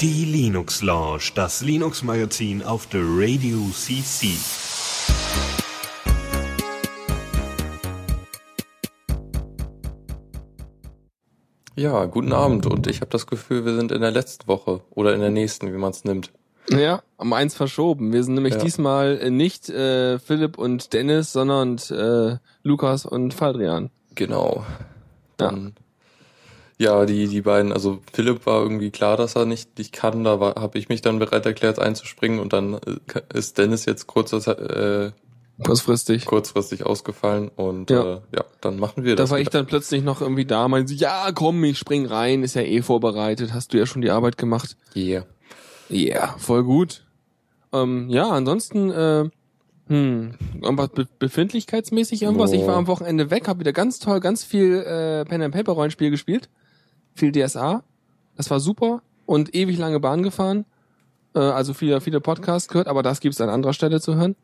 Die Linux Lounge, das Linux Magazin auf der Radio CC. Ja, guten Abend und ich habe das Gefühl, wir sind in der letzten Woche oder in der nächsten, wie man es nimmt. Ja, um eins verschoben. Wir sind nämlich Ja. diesmal äh, nicht äh, Philipp und Dennis, sondern äh, Lukas und Faldrian. Genau. Dann ja, die die beiden, also Philipp war irgendwie klar, dass er nicht nicht kann, da habe ich mich dann bereit erklärt einzuspringen und dann äh, ist Dennis jetzt kurz, äh, Kurzfristig. kurzfristig ausgefallen und Ja. Äh, ja, dann machen wir Da das. war ich dann plötzlich noch irgendwie da, meinte sie, ja komm, ich spring rein, ist ja eh vorbereitet, hast du ja schon die Arbeit gemacht. Yeah. Ja, yeah, voll gut. Ähm, ja, ansonsten, äh, hm, irgendwas be befindlichkeitsmäßig irgendwas. Ich war Oh. am Wochenende weg, habe wieder ganz toll, ganz viel äh, Pen and Paper Rollenspiel gespielt, viel DSA. Das war super und ewig lange Bahn gefahren. Äh, also viele, viele Podcasts gehört, aber das gibt's an anderer Stelle zu hören.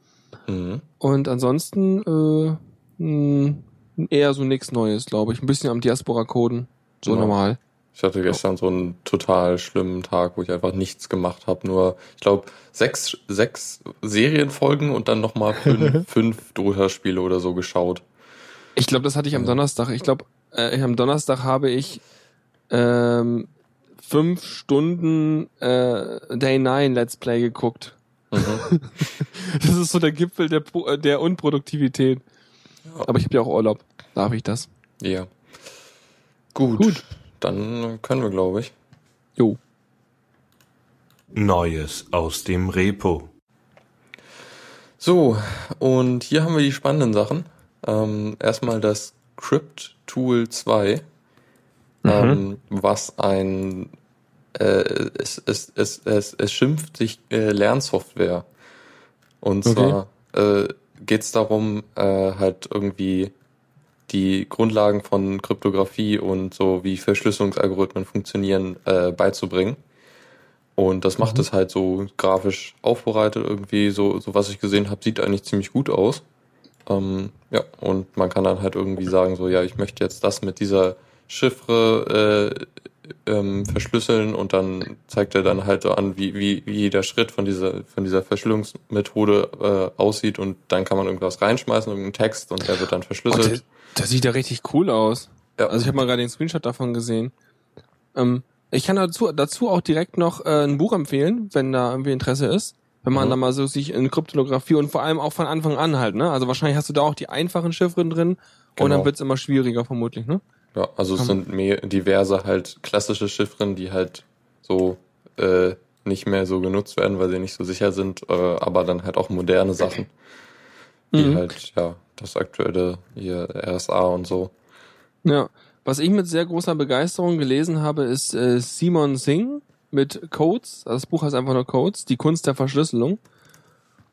Mhm. Und ansonsten äh, mh, eher so nichts Neues, glaube ich. Ein bisschen am Diaspora coden, so Ja. normal. Ich hatte gestern so einen total schlimmen Tag, wo ich einfach nichts gemacht habe. Nur, ich glaube, sechs, sechs Serienfolgen und dann nochmal fünf, fünf Dota-Spiele oder so geschaut. Ich glaube, das hatte ich am. Donnerstag. Ich glaube, äh, am Donnerstag habe ich ähm, fünf Stunden äh, Day 9 Let's Play geguckt. Mhm. Das ist so der Gipfel der, äh, der Unproduktivität. Ja. Aber ich habe ja auch Urlaub. Darf ich das? Ja. Gut. Gut. Dann können wir, glaube ich. Jo. Neues aus dem Repo. So, und hier haben wir die spannenden Sachen. Ähm, erstmal das Crypt Tool 2, Mhm. ähm, was ein äh, es, es, es, es, es schimpft sich äh, Lernsoftware. Und Okay. zwar äh, geht es darum, äh, halt irgendwie die Grundlagen von Kryptographie und so wie Verschlüsselungsalgorithmen funktionieren äh, beizubringen. Und das macht Mhm. es halt so grafisch aufbereitet irgendwie, so, so was ich gesehen habe, sieht eigentlich ziemlich gut aus. Ähm, ja, und man kann dann halt irgendwie sagen, so, ja, ich möchte jetzt das mit dieser Chiffre äh, ähm, verschlüsseln und dann zeigt er dann halt so an, wie, wie, wie jeder Schritt von dieser, von dieser Verschlüsselungsmethode äh, aussieht und dann kann man irgendwas reinschmeißen, irgendeinen Text und der wird dann verschlüsselt. Das, sieht ja richtig cool aus. Ja. Also ich habe mal gerade den Screenshot davon gesehen. Ähm, ich kann dazu, dazu auch direkt noch äh, ein Buch empfehlen, wenn da irgendwie Interesse ist. Wenn man Mhm. da mal so sich in Kryptographie und vor allem auch von Anfang an halt, ne? Also wahrscheinlich hast du da auch die einfachen Chiffren drin und Genau. dann wird's immer schwieriger vermutlich, ne? Ja, also es sind mehr diverse halt klassische Chiffren, die halt so äh, nicht mehr so genutzt werden, weil sie nicht so sicher sind, äh, aber dann halt auch moderne Sachen, die Mhm. halt ja das aktuelle hier RSA und so. Ja. Was ich mit sehr großer Begeisterung gelesen habe, ist äh, Simon Singh mit Codes. Das Buch heißt einfach nur Codes, die Kunst der Verschlüsselung.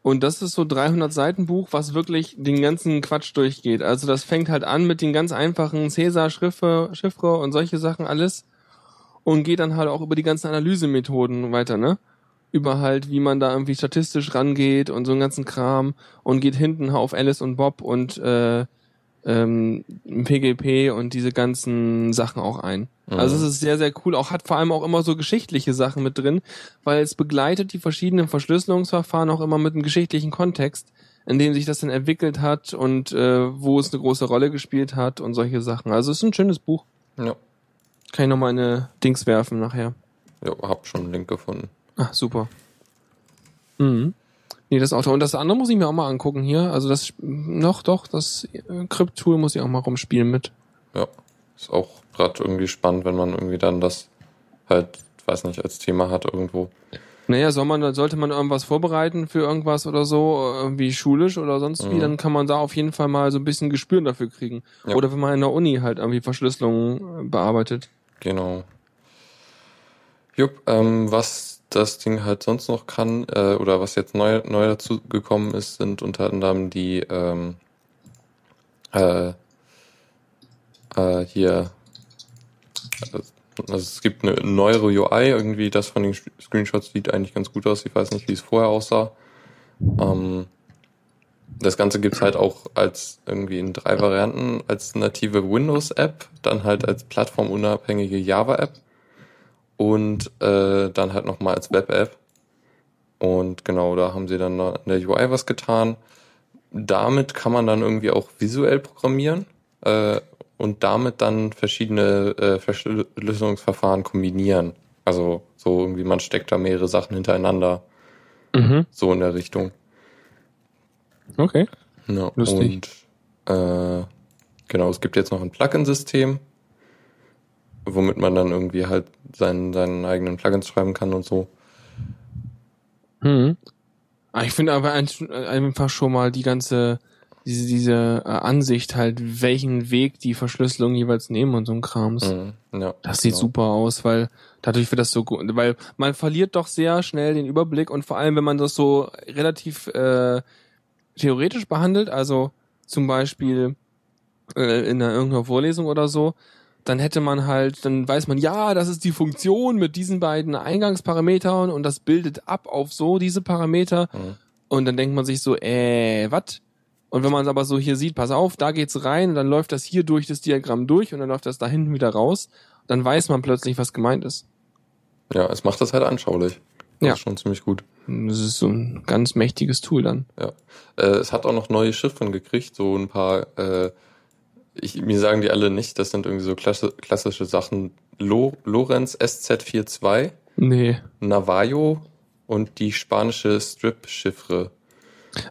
Und das ist so 300 Seiten Buch, was wirklich den ganzen Quatsch durchgeht. Also das fängt halt an mit den ganz einfachen Cäsar-Chiffre Chiffre und solche Sachen alles und geht dann halt auch über die ganzen Analysemethoden weiter, ne? Über halt, wie man da irgendwie statistisch rangeht und so einen ganzen Kram und geht hinten auf Alice und Bob und äh, ähm, PGP und diese ganzen Sachen auch ein. Mhm. Also es ist sehr, sehr cool. Auch hat vor allem auch immer so geschichtliche Sachen mit drin, weil es begleitet die verschiedenen Verschlüsselungsverfahren auch immer mit einem geschichtlichen Kontext, in dem sich das dann entwickelt hat und äh, wo es eine große Rolle gespielt hat und solche Sachen. Also es ist ein schönes Buch. Ja, Kann ich nochmal eine Dings werfen nachher. ja hab schon einen Link gefunden. Ah, super. Mhm. Nee, das Auto. Und das andere muss ich mir auch mal angucken hier. Also das noch doch, das äh, Crypt-Tool muss ich auch mal rumspielen mit. Ja, ist auch gerade irgendwie spannend, wenn man irgendwie dann das halt, weiß nicht, als Thema hat irgendwo. Naja, soll man, sollte man irgendwas vorbereiten für irgendwas oder so, irgendwie schulisch oder sonst wie, Mhm. dann kann man da auf jeden Fall mal so ein bisschen Gespür dafür kriegen. Ja. Oder wenn man in der Uni halt irgendwie Verschlüsselung äh, bearbeitet. Genau. Jupp, ähm, was das Ding halt sonst noch kann, äh, oder was jetzt neu, neu dazu gekommen ist, sind unter anderem die ähm, äh, äh, hier also es gibt eine neuere UI, irgendwie das von den Screenshots sieht eigentlich ganz gut aus. Ich weiß nicht, wie es vorher aussah. Ähm, Das Ganze gibt's halt auch als irgendwie in drei Varianten, als native Windows-App, dann halt als plattformunabhängige Java-App und äh, dann halt nochmal als Web-App. Und genau, da haben sie dann in der UI was getan. Damit kann man dann irgendwie auch visuell programmieren äh, und damit dann verschiedene äh, Verschlüsselungsverfahren kombinieren. Also so irgendwie, man steckt da mehrere Sachen hintereinander. Mhm. So in der Richtung. Okay. Ja, Lustig. Und äh, genau, es gibt jetzt noch ein Plugin-System, womit man dann irgendwie halt seinen, seinen eigenen Plugins schreiben kann und so. Mhm. Ah, Ich finde aber ein- einfach schon mal die ganze, diese, diese äh, Ansicht halt, welchen Weg die Verschlüsselung jeweils nehmen und so ein Krams. Mhm, ja, Das sieht genau. super aus, weil dadurch wird das so gut, weil man verliert doch sehr schnell den Überblick und vor allem, wenn man das so relativ äh, theoretisch behandelt, also zum Beispiel äh, in einer, irgendeiner Vorlesung oder so, dann hätte man halt, dann weiß man, ja, das ist die Funktion mit diesen beiden Eingangsparametern und das bildet ab auf so diese Parameter Mhm. und dann denkt man sich so, äh, was? Und wenn man es aber so hier sieht, pass auf, da geht's rein, dann läuft das hier durch das Diagramm durch und dann läuft das da hinten wieder raus, dann weiß man plötzlich, was gemeint ist. Ja, es macht das halt anschaulich. Das Ja. ist schon ziemlich gut. Das ist so ein ganz mächtiges Tool dann. Ja. Äh, es hat auch noch neue Chiffren gekriegt, so ein paar, äh, ich, mir sagen die alle nicht, das sind irgendwie so klasse, klassische Sachen. Lo, Lorenz SZ42, Nee. Navajo und die spanische Strip-Chiffre.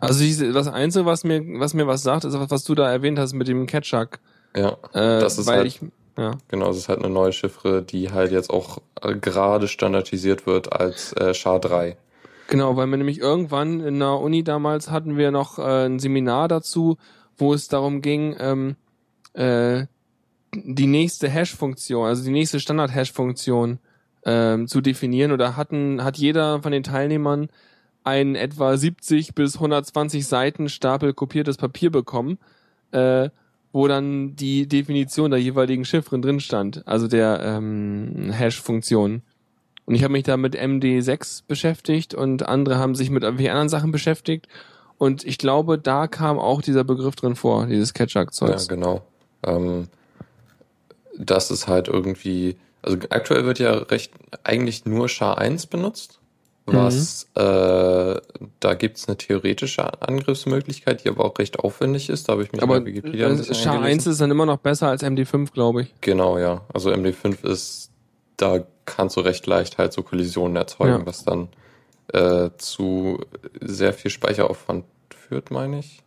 Also diese, das Einzige, was mir, was mir was sagt, ist, was du da erwähnt hast mit dem Ketchup. Ja, Äh, Das ist halt- ich, ja. genau, das ist halt eine neue Chiffre, die halt jetzt auch äh, gerade standardisiert wird als äh, SHA-3. Genau, weil wir nämlich irgendwann in der Uni damals hatten wir noch äh, ein Seminar dazu, wo es darum ging, ähm, äh, die nächste Hash-Funktion, also die nächste Standard-Hash-Funktion ähm, zu definieren. Oder hatten, hat jeder von den Teilnehmern einen etwa 70 bis 120 Seiten Stapel kopiertes Papier bekommen, äh, wo dann die Definition der jeweiligen Chiffren drin stand, also der ähm, Hash-Funktion. Und ich habe mich da mit MD6 beschäftigt und andere haben sich mit irgendwelchen anderen Sachen beschäftigt. Und ich glaube, da kam auch dieser Begriff drin vor, dieses Ja, Ketchup-Zeugs. genau. Ähm, das ist halt irgendwie, also aktuell wird ja recht eigentlich nur SHA-1 benutzt. Was, Mhm. äh, da gibt's eine theoretische Angriffsmöglichkeit, die aber auch recht aufwendig ist. Da habe ich mich Aber bei Wikipedia ein äh, bisschen SHA-1 eingelesen. ist dann immer noch besser als MD5, glaube ich. Genau, ja. Also MD5 ist, da kannst du recht leicht halt so Kollisionen erzeugen, Ja. was dann äh, zu sehr viel Speicheraufwand führt, meine ich.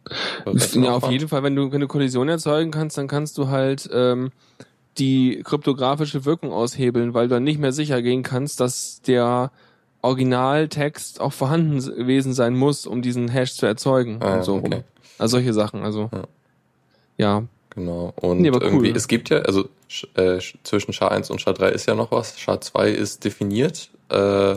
Ja, auf jeden Fall, wenn du, wenn du Kollisionen erzeugen kannst, dann kannst du halt ähm, die kryptografische Wirkung aushebeln, weil du dann nicht mehr sicher gehen kannst, dass der Originaltext auch vorhanden gewesen sein muss, um diesen Hash zu erzeugen Ah, und so okay. Also solche Sachen, also. Ja. Ja. Genau. Und Nee, irgendwie, cool. es gibt ja, also äh, sch- zwischen SHA-1 und SHA-3 ist ja noch was. SHA-2 ist definiert. Äh,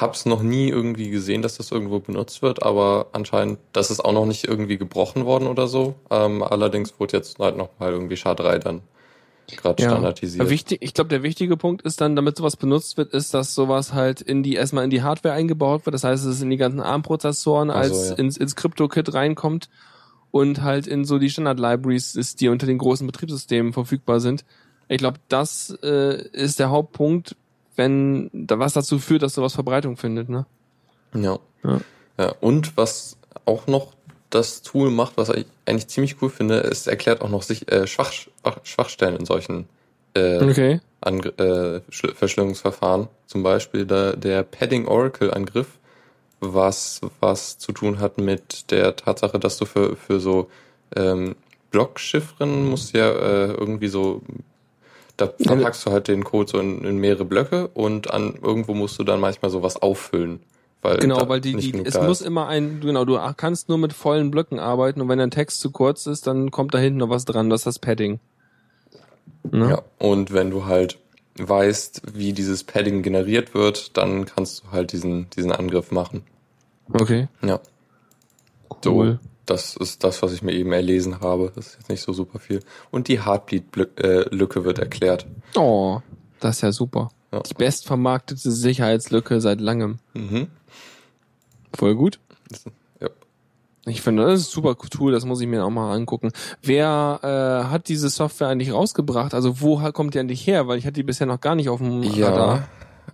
hab's noch nie irgendwie gesehen, dass das irgendwo benutzt wird, aber anscheinend, das ist auch noch nicht irgendwie gebrochen worden oder so. Ähm, allerdings wurde jetzt halt noch mal irgendwie SHA-3 dann gerade Ja. standardisiert. Wichtig, ich glaube, der wichtige Punkt ist dann, damit sowas benutzt wird, ist, dass sowas halt in die erstmal in die Hardware eingebaut wird. Das heißt, es in die ganzen ARM-Prozessoren als ja. ins, ins Crypto-Kit reinkommt und halt in so die Standard-Libraries ist, die unter den großen Betriebssystemen verfügbar sind. Ich glaube, das äh, ist der Hauptpunkt, wenn da was dazu führt, dass sowas Verbreitung findet. Ne? Ja. Ja. ja. Und was auch noch das Tool macht, was ich eigentlich ziemlich cool finde, es erklärt auch noch sich äh, Schwach, Schwach, Schwachstellen in solchen äh, Okay. Äh, Schl- Verschlüsselungsverfahren. Zum Beispiel der, der Padding Oracle Angriff, was was zu tun hat mit der Tatsache, dass du für für so ähm, Blockchiffren musst ja äh, irgendwie so da verpackst du halt den Code so in, in mehrere Blöcke und an irgendwo musst du dann manchmal sowas auffüllen. Weil Genau, weil die, die es muss immer ein, genau, du kannst nur mit vollen Blöcken arbeiten und wenn dein Text zu kurz ist, dann kommt da hinten noch was dran, das ist das Padding. Ne? Ja, und wenn du halt weißt, wie dieses Padding generiert wird, dann kannst du halt diesen, diesen Angriff machen. Okay. Ja. Cool. Das ist das, was ich mir eben erlesen habe. Das ist jetzt nicht so super viel. Und die Heartbeat-Lücke wird erklärt. Oh, das ist ja super. Ja. Die bestvermarktete Sicherheitslücke seit langem. Mhm. Voll gut. Ja. Ich finde, das ist super cool, das muss ich mir auch mal angucken. Wer äh, hat diese Software eigentlich rausgebracht? Also wo kommt die eigentlich her? Weil ich hatte die bisher noch gar nicht auf dem Ja, Radar.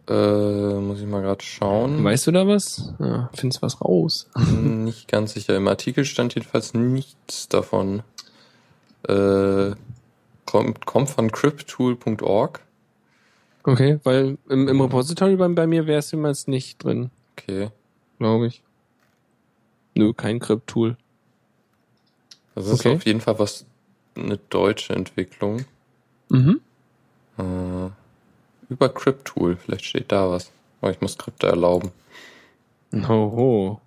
Äh, muss ich mal gerade schauen. Weißt du da was? Ja, findest was raus. Nicht ganz sicher. Im Artikel stand jedenfalls nichts davon. Äh, kommt, kommt von cryptool.org. Okay, weil im, im Repository bei, bei mir wäre es jemals nicht drin, Okay. glaube ich. Nö, kein Crypt-Tool. Das ist Okay. auf jeden Fall was, eine deutsche Entwicklung. Mhm. Äh, über Cryptool. Vielleicht steht da was. Aber ich muss Krypto erlauben. Hoho.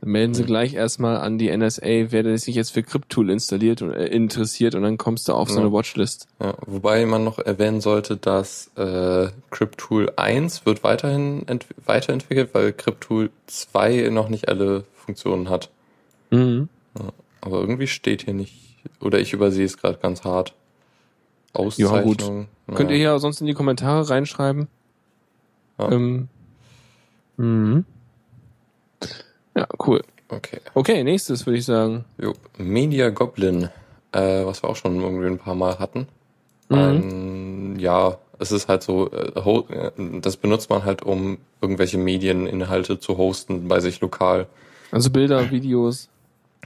Dann melden sie gleich erstmal an die NSA, wer sich jetzt für Cryptool installiert und äh, interessiert und dann kommst du auf so Ja. eine Watchlist. Ja, wobei man noch erwähnen sollte, dass äh, Cryptool 1 wird weiterhin ent weiterentwickelt, weil Cryptool 2 noch nicht alle Funktionen hat. Mhm. Aber irgendwie steht hier nicht, oder ich übersehe es gerade ganz hart. Ja, Auszeichnung. gut. naja. Könnt ihr ja sonst in die Kommentare reinschreiben. Ja. Ähm, mhm. Ja, cool. Okay. Okay, nächstes würde ich sagen. Jo. Media Goblin, äh, was wir auch schon irgendwie ein paar Mal hatten. Mhm. Ein, ja, es ist halt so, äh, äh, das benutzt man halt, um irgendwelche Medieninhalte zu hosten bei sich lokal. Also Bilder, Videos,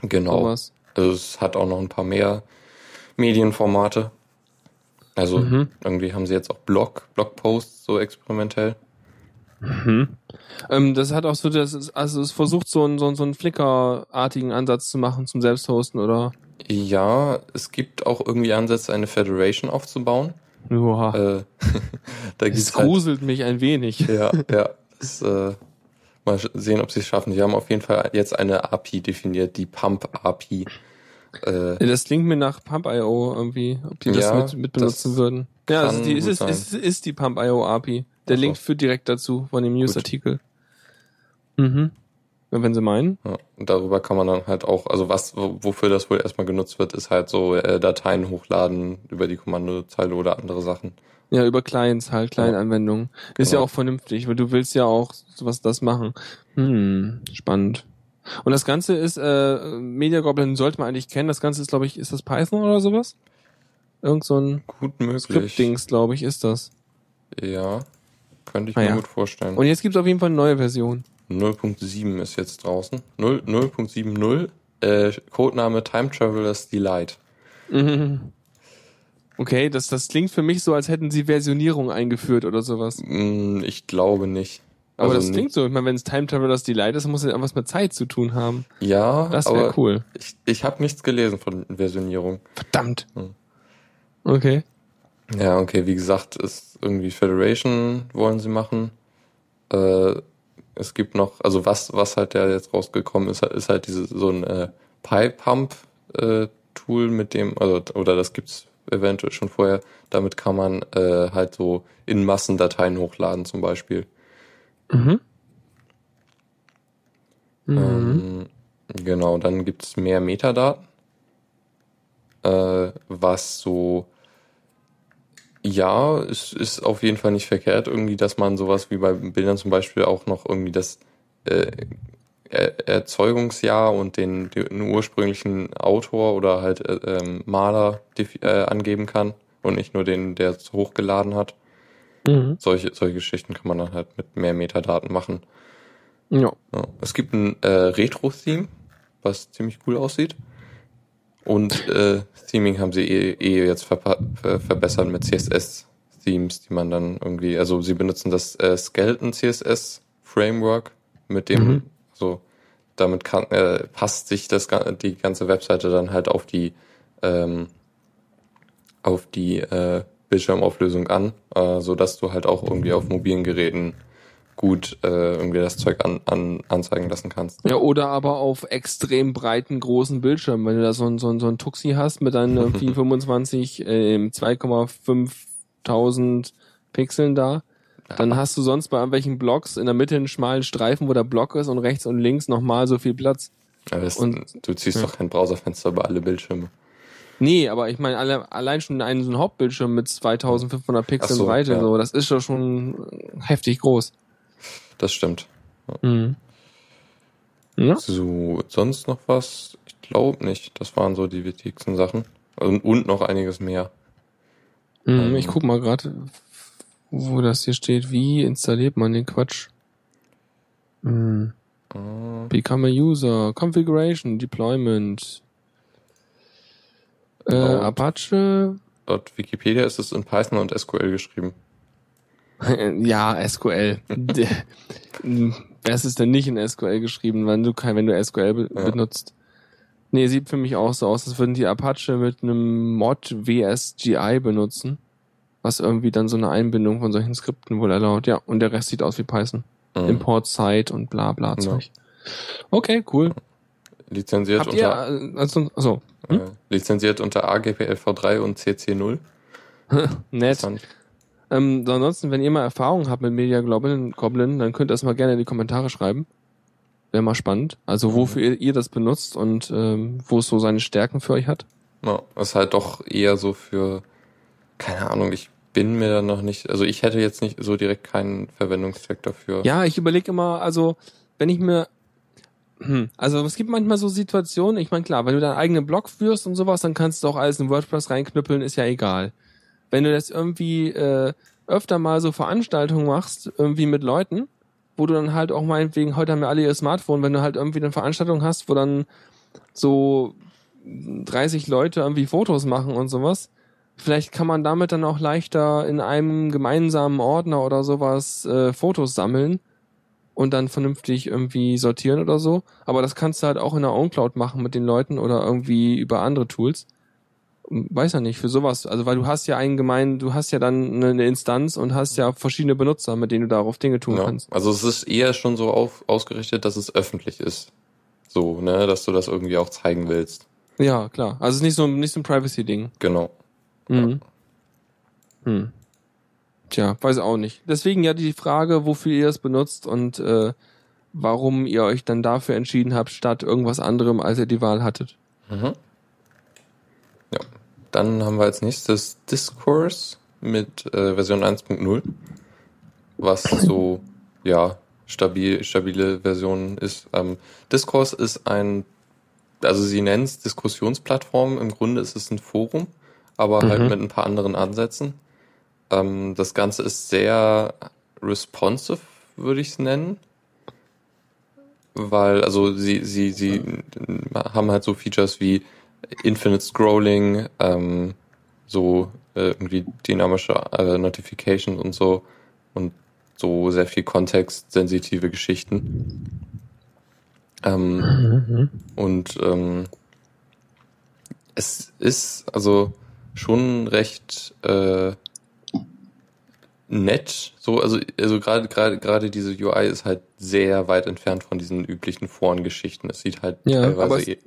Genau. sowas. Also es hat auch noch ein paar mehr Medienformate. Also Mhm. irgendwie haben sie jetzt auch Blog, Blogposts so experimentell. Mhm. Ähm, das hat auch so, das ist, also es versucht so einen, so einen, so einen Flickr-artigen Ansatz zu machen zum Selbsthosten, oder? Ja, es gibt auch irgendwie Ansätze, eine Federation aufzubauen. Joa. Äh, da Es gibt's halt, gruselt mich ein wenig. ja, ja. Das, äh, mal sehen, ob sie es schaffen. Die haben auf jeden Fall jetzt eine API definiert, die Pump API. Äh, Das klingt mir nach Pump.io irgendwie, ob die das Ja, mit, mit benutzen das würden. Ja, also die ist, sein. ist, ist die Pump.io API. Der. Link führt direkt dazu von dem Newsartikel. Mhm. Ja, Wenn sie meinen. ja, und darüber kann man dann halt auch, also was, wo- wofür das wohl erstmal genutzt wird, ist halt so äh, Dateien hochladen über die Kommandozeile oder andere Sachen. Ja, über Clients halt, Client-Anwendungen. Ist ja Genau. auch vernünftig, weil du willst ja auch sowas das machen. Hm, spannend. Und das Ganze ist, äh, Media Goblin sollte man eigentlich kennen. Das Ganze ist, glaube ich, ist das Python oder sowas? Irgend so ein Gut möglich. Script-Dings, glaube ich, ist das. Ja, könnte ich Ah mir ja. gut vorstellen. Und jetzt gibt's auf jeden Fall eine neue Version. 0.7 ist jetzt draußen. 0 0.70, äh, Codename Time Traveler's Delight. Mhm. Okay, das, das klingt für mich so, als hätten sie Versionierung eingeführt oder sowas. Hm, ich glaube nicht. Aber Also das klingt so. Ich meine, wenn es Time Travelers Delight ist, muss ja irgendwas mit Zeit zu tun haben. Ja, Das wäre cool. ich, ich habe nichts gelesen von Versionierung. Verdammt. Hm. Okay. Ja, okay, wie gesagt, ist irgendwie Federation wollen sie machen. Äh, es gibt noch, also was, was halt da jetzt rausgekommen ist, ist halt diese, so ein äh, Pi-Pump-Tool, mit dem, also, oder das gibt's eventuell schon vorher, damit kann man äh, halt so in Massendateien hochladen zum Beispiel. Mhm. Mhm. Ähm, genau, dann gibt's mehr Metadaten, äh, was so, ja, es ist auf jeden Fall nicht verkehrt, irgendwie, dass man sowas wie bei Bildern zum Beispiel auch noch irgendwie das äh, Er- Erzeugungsjahr und den, den ursprünglichen Autor oder halt äh, ähm, Maler äh, angeben kann und nicht nur den, der es hochgeladen hat. Mhm. Solche, solche Geschichten kann man dann halt mit mehr Metadaten machen. Ja. Ja. Es gibt ein äh, Retro-Theme, was ziemlich cool aussieht. Und äh, Theming haben sie eh, eh jetzt ver verbessert mit CSS-Themes, die man dann irgendwie, also sie benutzen das äh, Skeleton CSS Framework, mit dem, Mhm. so damit kann, äh, passt sich das die ganze Webseite dann halt auf die ähm, auf die äh, Bildschirmauflösung an, äh, so dass du halt auch irgendwie auf mobilen Geräten gut äh, irgendwie das Zeug an, an, anzeigen lassen kannst. Ja, oder aber auf extrem breiten, großen Bildschirmen. Wenn du da so ein, so ein, so ein Tuxi hast mit deinen irgendwie 25, äh, 2,5000 Pixeln da, dann hast du sonst bei irgendwelchen Blocks in der Mitte einen schmalen Streifen, wo der Block ist und rechts und links nochmal so viel Platz. Aber das, Und- du ziehst ja. doch kein Browserfenster über alle Bildschirme. Nee, aber ich meine, alle, allein schon einen so ein Hauptbildschirm mit 2500 Pixeln so, Breite, ja. so, das ist doch schon heftig groß. Das stimmt. Mhm. Ja? So, sonst noch was? Ich glaube nicht. Das waren so die wichtigsten Sachen. Und, und noch einiges mehr. Hm, Ähm. ich guck mal gerade, wo das hier steht. Wie installiert man den Quatsch? Hm. Äh, Become a User, Configuration, Deployment. Äh, Apache. Laut Wikipedia ist es in Python und SQL geschrieben. ja, SQL. Wer ist es denn nicht in SQL geschrieben, wenn du wenn du SQL be Ja. benutzt? Nee, sieht für mich auch so aus, als würden die Apache mit einem Mod WSGI benutzen. Was irgendwie dann so eine Einbindung von solchen Skripten wohl erlaubt. Ja, und der Rest sieht aus wie Python. Mhm. Import Site und bla bla Ja. Zeug. Okay, cool. Lizenziert Habt ihr, unter, äh, also, achso, äh, lizenziert unter AGPLv3 und CC0. nett. Ähm, ansonsten, wenn ihr mal Erfahrungen habt mit Media Goblin, Goblin dann könnt ihr das mal gerne in die Kommentare schreiben. Wäre mal spannend. Also wofür ihr, ihr das benutzt und ähm, wo es so seine Stärken für euch hat. Ja, ist halt doch eher so für, keine Ahnung, ich bin mir da noch nicht, also ich hätte jetzt nicht so direkt keinen Verwendungszweck dafür. Ja, ich überlege immer, also wenn ich mir, hm, also es gibt manchmal so Situationen, ich meine klar, wenn du deinen eigenen Blog führst und sowas, dann kannst du auch alles in WordPress reinknüppeln, ist ja egal. Wenn du das irgendwie äh, öfter mal so Veranstaltungen machst, irgendwie mit Leuten, wo du dann halt auch meinetwegen, heute haben wir alle ihr Smartphone, wenn du halt irgendwie eine Veranstaltung hast, wo dann so 30 Leute irgendwie Fotos machen und sowas, vielleicht kann man damit dann auch leichter in einem gemeinsamen Ordner oder sowas äh, Fotos sammeln und dann vernünftig irgendwie sortieren oder so. Aber das kannst du halt auch in der OwnCloud machen mit den Leuten oder irgendwie über andere Tools. Weiß ja nicht, für sowas. Also weil du hast ja einen gemeinen, du hast ja dann eine Instanz und hast ja verschiedene Benutzer, mit denen du darauf Dinge tun Ja, kannst. also es ist eher schon so auf, ausgerichtet, dass es öffentlich ist. So, ne, dass du das irgendwie auch zeigen willst. Ja, klar. Also es ist nicht so, nicht so ein Privacy-Ding. Genau. Mhm. Hm. Tja, weiß auch nicht. Deswegen ja die Frage, wofür ihr es benutzt und äh, warum ihr euch dann dafür entschieden habt, statt irgendwas anderem, als ihr die Wahl hattet. Mhm. Ja. Dann haben wir als nächstes Discourse mit äh, Version 1.0, was so, ja, stabil, stabile Version ist. Ähm, Discourse ist ein, also sie nennen es Diskussionsplattform, im Grunde ist es ein Forum, aber halt Mhm. mit ein paar anderen Ansätzen. Ähm, das Ganze ist sehr responsive, würde ich es nennen. Weil, also sie, sie, sie haben halt so Features wie Infinite Scrolling, ähm, so äh, irgendwie dynamische äh, Notification und so und so sehr viel kontextsensitive Geschichten. Ähm, und ähm, es ist also schon recht äh, nett. So, also, also gerade gerade gerade diese UI ist halt sehr weit entfernt von diesen üblichen Forengeschichten. Es sieht halt Ja, aber teilweise es- eh-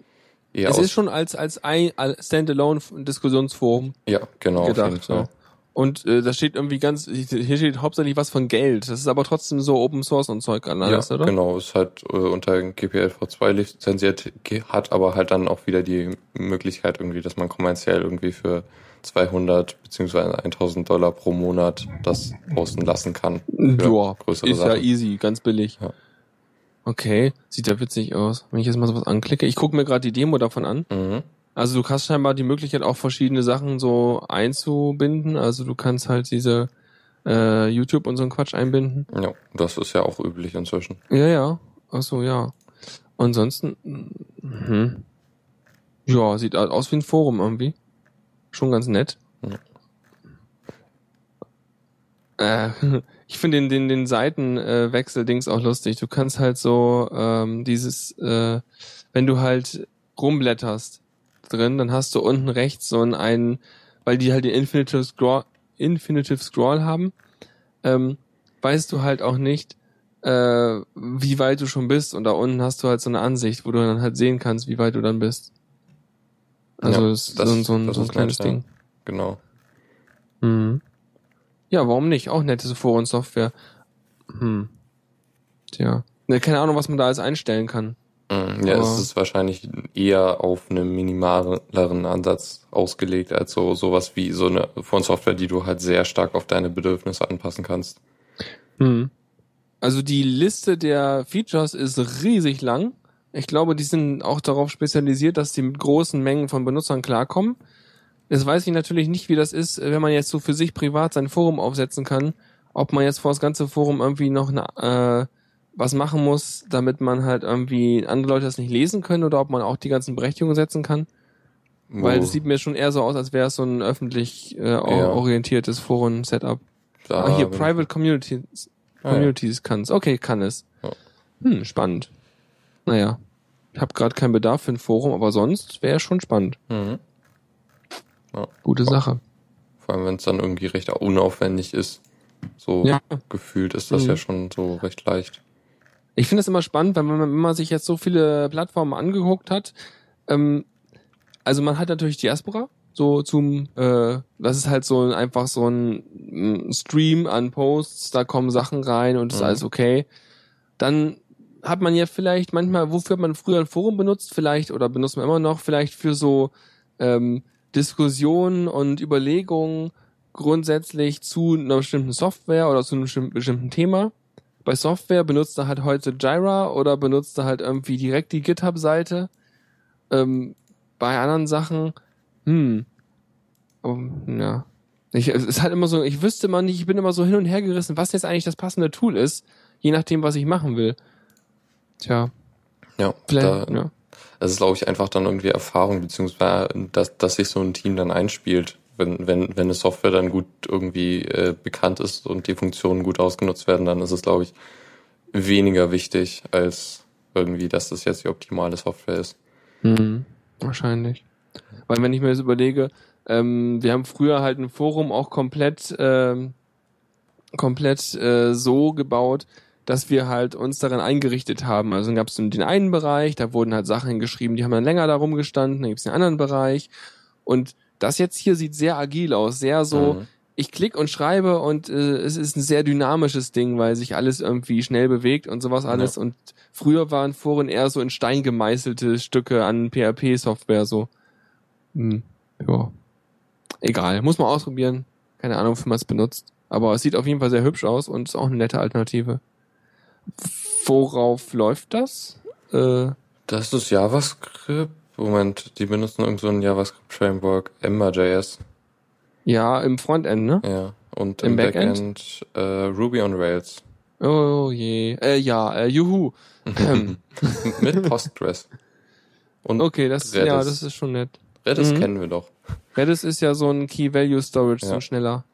eher es aus. ist schon als als ein als Standalone-Diskussionsforum ja, genau. gedacht. Ja. Und äh, da steht irgendwie ganz, hier steht hauptsächlich was von Geld. Das ist aber trotzdem so Open Source und Zeug alles, ja, oder? genau. Ist halt äh, unter GPLv2 lizenziert, hat aber halt dann auch wieder die Möglichkeit irgendwie, dass man kommerziell irgendwie für 200 beziehungsweise 1000 Dollar pro Monat das posten lassen kann. Ja, ist ja Sachen. easy, ganz billig. Ja. Okay, sieht ja witzig aus. Wenn ich jetzt mal sowas anklicke, ich gucke mir gerade die Demo davon an. Mhm. Also du hast scheinbar die Möglichkeit, auch verschiedene Sachen so einzubinden. Also du kannst halt diese äh, YouTube und so einen Quatsch einbinden. Ja, das ist ja auch üblich inzwischen. Ja, ja. Ach so, ja. Ansonsten, mhm. ja, sieht aus wie ein Forum irgendwie. Schon ganz nett. Äh, ich finde den, den, den Seitenwechsel-Dings auch lustig. Du kannst halt so ähm, dieses, äh, wenn du halt rumblätterst drin, dann hast du unten rechts so einen, weil die halt den Infinitive Scroll, Infinitive Scroll haben, ähm, weißt du halt auch nicht, äh, wie weit du schon bist und da unten hast du halt so eine Ansicht, wo du dann halt sehen kannst, wie weit du dann bist. Also Ja, das ist das- so, ein- so ein, das so ein ist kleines ja. Ding. Genau. Mhm. Ja, warum nicht? Auch nette Forensoftware. Hm. Tja. Ne, keine Ahnung, was man da alles einstellen kann. Mhm. Ja, Aber- es ist wahrscheinlich eher auf einen minimaleren Ansatz ausgelegt, als so sowas wie so eine von Software, die du halt sehr stark auf deine Bedürfnisse anpassen kannst. Hm. Also die Liste der Features ist riesig lang Ich glaube, die sind auch darauf spezialisiert, dass die mit großen Mengen von Benutzern klarkommen. Jetzt weiß ich natürlich nicht, wie das ist, wenn man jetzt so für sich privat sein Forum aufsetzen kann, ob man jetzt vor das ganze Forum irgendwie noch eine, äh, was machen muss, damit man halt irgendwie andere Leute das nicht lesen können oder ob man auch die ganzen Berechtigungen setzen kann. Weil Wo- das sieht mir schon eher so aus, als wäre es so ein öffentlich äh, Ja. orientiertes Forum-Setup. Ah, hier, Private Communities, Ah, ja. Communities kann es. Okay, kann es. Hm, spannend. Naja, ich habe gerade keinen Bedarf für ein Forum, aber sonst wäre schon spannend. Mhm. Gute Sache. Vor allem, wenn es dann irgendwie recht unaufwendig ist. So Ja. gefühlt ist das Mhm. ja schon so recht leicht. Ich finde es immer spannend, weil man, wenn man sich jetzt so viele Plattformen angeguckt hat, ähm, also man hat natürlich Diaspora, so zum, äh, das ist halt so ein, einfach so ein, mm, Stream an Posts, da kommen Sachen rein und ist Mhm. alles okay. Dann hat man ja vielleicht manchmal, wofür hat man früher ein Forum benutzt, vielleicht, oder benutzt man immer noch, vielleicht für so ähm, Diskussionen und Überlegungen grundsätzlich zu einer bestimmten Software oder zu einem bestimmten- Thema. Bei Software benutzt er halt heute Jira oder benutzt er halt irgendwie direkt die GitHub-Seite. Ähm, bei anderen Sachen, hm, um, ja. Ich, es ist halt immer so, ich wüsste mal nicht, ich bin immer so hin und her gerissen, was jetzt eigentlich das passende Tool ist, je nachdem, was ich machen will. Tja, Ja, vielleicht, da, ja. das ist, glaube ich, einfach dann irgendwie Erfahrung, beziehungsweise, dass, dass sich so ein Team dann einspielt. Wenn, wenn, wenn eine Software dann gut irgendwie äh, bekannt ist und die Funktionen gut ausgenutzt werden, dann ist es, glaube ich, weniger wichtig, als irgendwie, dass das jetzt die optimale Software ist. Mhm, wahrscheinlich. Weil wenn ich mir das überlege, ähm, wir haben früher halt ein Forum auch komplett, ähm, komplett äh, so gebaut, dass wir halt uns darin eingerichtet haben. Also dann gab es den einen Bereich, da wurden halt Sachen hingeschrieben, die haben dann länger da rumgestanden, dann gibt es den anderen Bereich. Und das jetzt hier sieht sehr agil aus, sehr so, Mhm. ich klick und schreibe und äh, es ist ein sehr dynamisches Ding, weil sich alles irgendwie schnell bewegt und sowas alles. Und früher waren Foren eher so in Stein gemeißelte Stücke an PHP-Software so. Hm, ja. Egal, muss man ausprobieren. Keine Ahnung, wofür man es benutzt. Aber es sieht auf jeden Fall sehr hübsch aus und ist auch eine nette Alternative. Worauf läuft das? Äh, Das ist JavaScript. Moment, die benutzen irgend so ein JavaScript-Framework, Emma.js. ja, im Frontend, ne? Ja. Und Im im, Backend? Backend, äh, Ruby on Rails. Oh je. Äh, ja, äh, juhu. Mit Postgres. Und okay, das, Redis. ja, das ist schon nett. Redis Mhm. kennen wir doch. Redis ist ja so ein Key Value Storage, so Ja. ein schneller.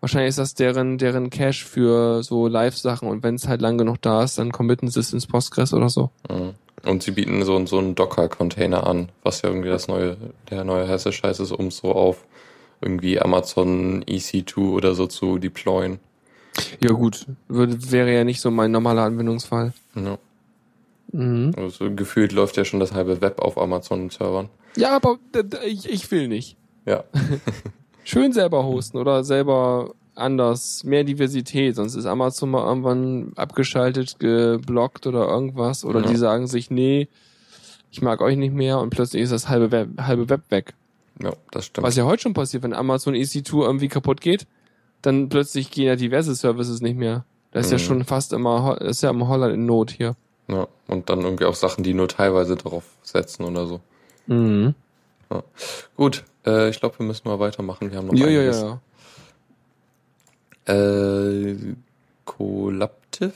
Wahrscheinlich ist das deren, deren Cache für so Live-Sachen und wenn es halt lang genug da ist, dann committen sie es ins Postgres oder so. Mhm. Und sie bieten so, so einen Docker-Container an, was ja irgendwie das neue, der neue heiße Scheiß ist, um so auf irgendwie Amazon EC2 oder so zu deployen. Ja gut, würde, wäre ja nicht so mein normaler Anwendungsfall. Ja. Mhm. Also gefühlt läuft ja schon das halbe Web auf Amazon-Servern. Ja, aber ich, ich will nicht. Ja. Schön selber hosten oder selber anders, mehr Diversität, sonst ist Amazon mal irgendwann abgeschaltet, geblockt oder irgendwas. Oder Ja. die sagen sich, nee, ich mag euch nicht mehr und plötzlich ist das halbe Web, halbe Web weg. Ja, das stimmt. Was ja heute schon passiert, wenn Amazon EC2 irgendwie kaputt geht, dann plötzlich gehen ja diverse Services nicht mehr. Das ist ja Mhm. schon fast immer, ist ja immer Holland in Not hier. Ja. Und dann irgendwie auch Sachen, die nur teilweise darauf setzen oder so. Mhm. Gut, äh, ich glaube, wir müssen mal weitermachen. Wir haben noch Ja, ja, einiges. ja. Äh, Collaptive?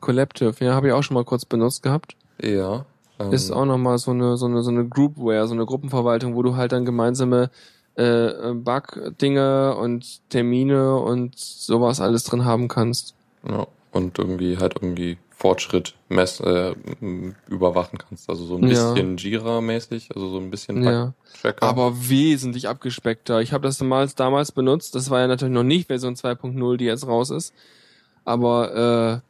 Collective, ja, habe ich auch schon mal kurz benutzt gehabt. Ja. Ähm, Ist auch nochmal so eine, so eine, so eine Groupware, so eine Gruppenverwaltung, wo du halt dann gemeinsame äh, Bug-Dinge und Termine und sowas alles drin haben kannst. Ja, und irgendwie halt irgendwie Fortschritt mess, äh, überwachen kannst. Also so ein Ja. bisschen Jira-mäßig, also so ein bisschen Ja. Bug-Tracker. Aber wesentlich abgespeckter. Ich habe das damals, damals benutzt. Das war ja natürlich noch nicht Version 2.0, die jetzt raus ist. Aber äh,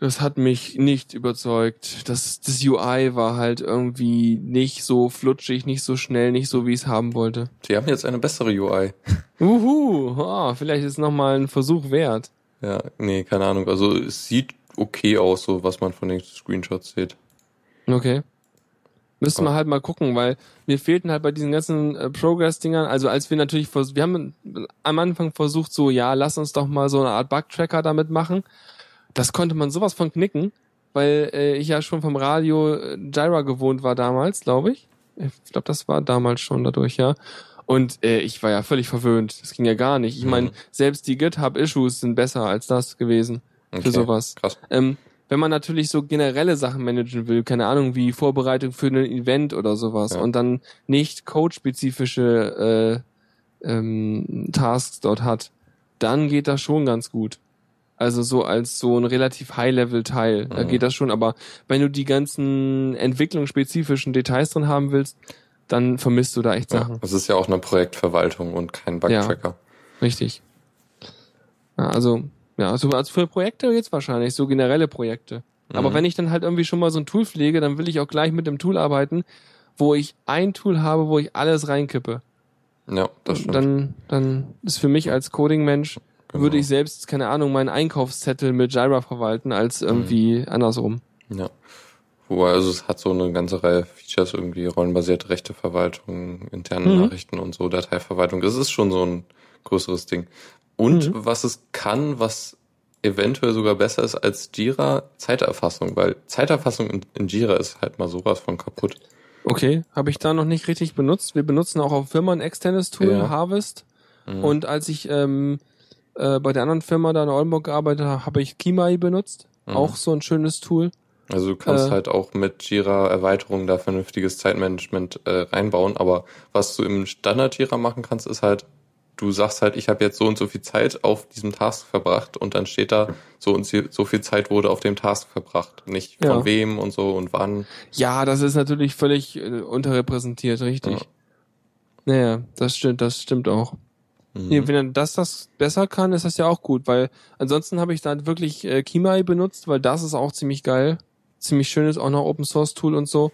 das hat mich nicht überzeugt. Das, das UI war halt irgendwie nicht so flutschig, nicht so schnell, nicht so, wie ich es haben wollte. Die haben jetzt eine bessere UI. Uhu, ah, vielleicht ist nochmal ein Versuch wert. Ja, nee, keine Ahnung. Also es sieht okay aus, so was man von den Screenshots sieht. Okay. Man Ja. halt mal gucken, weil mir fehlten halt bei diesen ganzen äh, Progress-Dingern, also als wir natürlich, wir haben am Anfang versucht so, ja, lass uns doch mal so eine Art Bug-Tracker damit machen. Das konnte man sowas von knicken. weil äh, ich ja schon vom Radio äh, Jira gewohnt war damals, glaube ich. Ich glaube, das war damals schon dadurch, ja. Und äh, ich war ja völlig verwöhnt. Das ging ja gar nicht. Ich Mhm. meine, selbst die GitHub-Issues sind besser als das gewesen für Okay, sowas. Krass. Ähm, wenn man natürlich so generelle Sachen managen will, keine Ahnung, wie Vorbereitung für ein Event oder sowas Ja. und dann nicht code-spezifische äh, ähm, Tasks dort hat, dann geht das schon ganz gut. Also so als so ein relativ High-Level-Teil, da Mhm. geht das schon. Aber wenn du die ganzen entwicklungsspezifischen Details drin haben willst, dann vermisst du da echt Ja, Sachen. es ist ja auch eine Projektverwaltung und kein Bugtracker. Richtig. Ja, also, ja, also, also für Projekte jetzt wahrscheinlich, so generelle Projekte. Aber Mhm. wenn ich dann halt irgendwie schon mal so ein Tool pflege, dann will ich auch gleich mit dem Tool arbeiten, wo ich ein Tool habe, wo ich alles reinkippe. Ja, das stimmt. Dann, dann ist für mich als Coding-Mensch, Genau. würde ich selbst, keine Ahnung, meinen Einkaufszettel mit Jira verwalten, als irgendwie andersrum. Ja. Wobei, also es hat so eine ganze Reihe Features, irgendwie rollenbasierte Rechteverwaltung, interne Mhm. Nachrichten und so, Dateiverwaltung. Das ist schon so ein größeres Ding. Und Mhm. was es kann, was eventuell sogar besser ist als Jira, Zeiterfassung, weil Zeiterfassung in, in Jira ist halt mal sowas von kaputt. Okay, habe ich da noch nicht richtig benutzt. Wir benutzen auch auf Firma ein externes Tool, Ja. Harvest. Mhm. Und als ich ähm, äh, bei der anderen Firma da in Oldenburg gearbeitet habe, habe ich Kimai benutzt. Mhm. Auch so ein schönes Tool. Also du kannst Äh. halt auch mit Jira Erweiterungen da vernünftiges Zeitmanagement äh, reinbauen, aber was du im Standard Jira machen kannst, ist halt, du sagst halt, ich habe jetzt so und so viel Zeit auf diesem Task verbracht und dann steht da, so und so viel Zeit wurde auf dem Task verbracht. Nicht von Ja. wem und so und wann. Ja, das ist natürlich völlig äh, unterrepräsentiert, richtig. Naja, das stimmt, das stimmt auch. Mhm. Nee, wenn er das das besser kann, ist das ja auch gut, weil ansonsten habe ich da wirklich äh, Kimai benutzt, weil das ist auch ziemlich geil. Ziemlich schönes, auch noch Open Source Tool und so,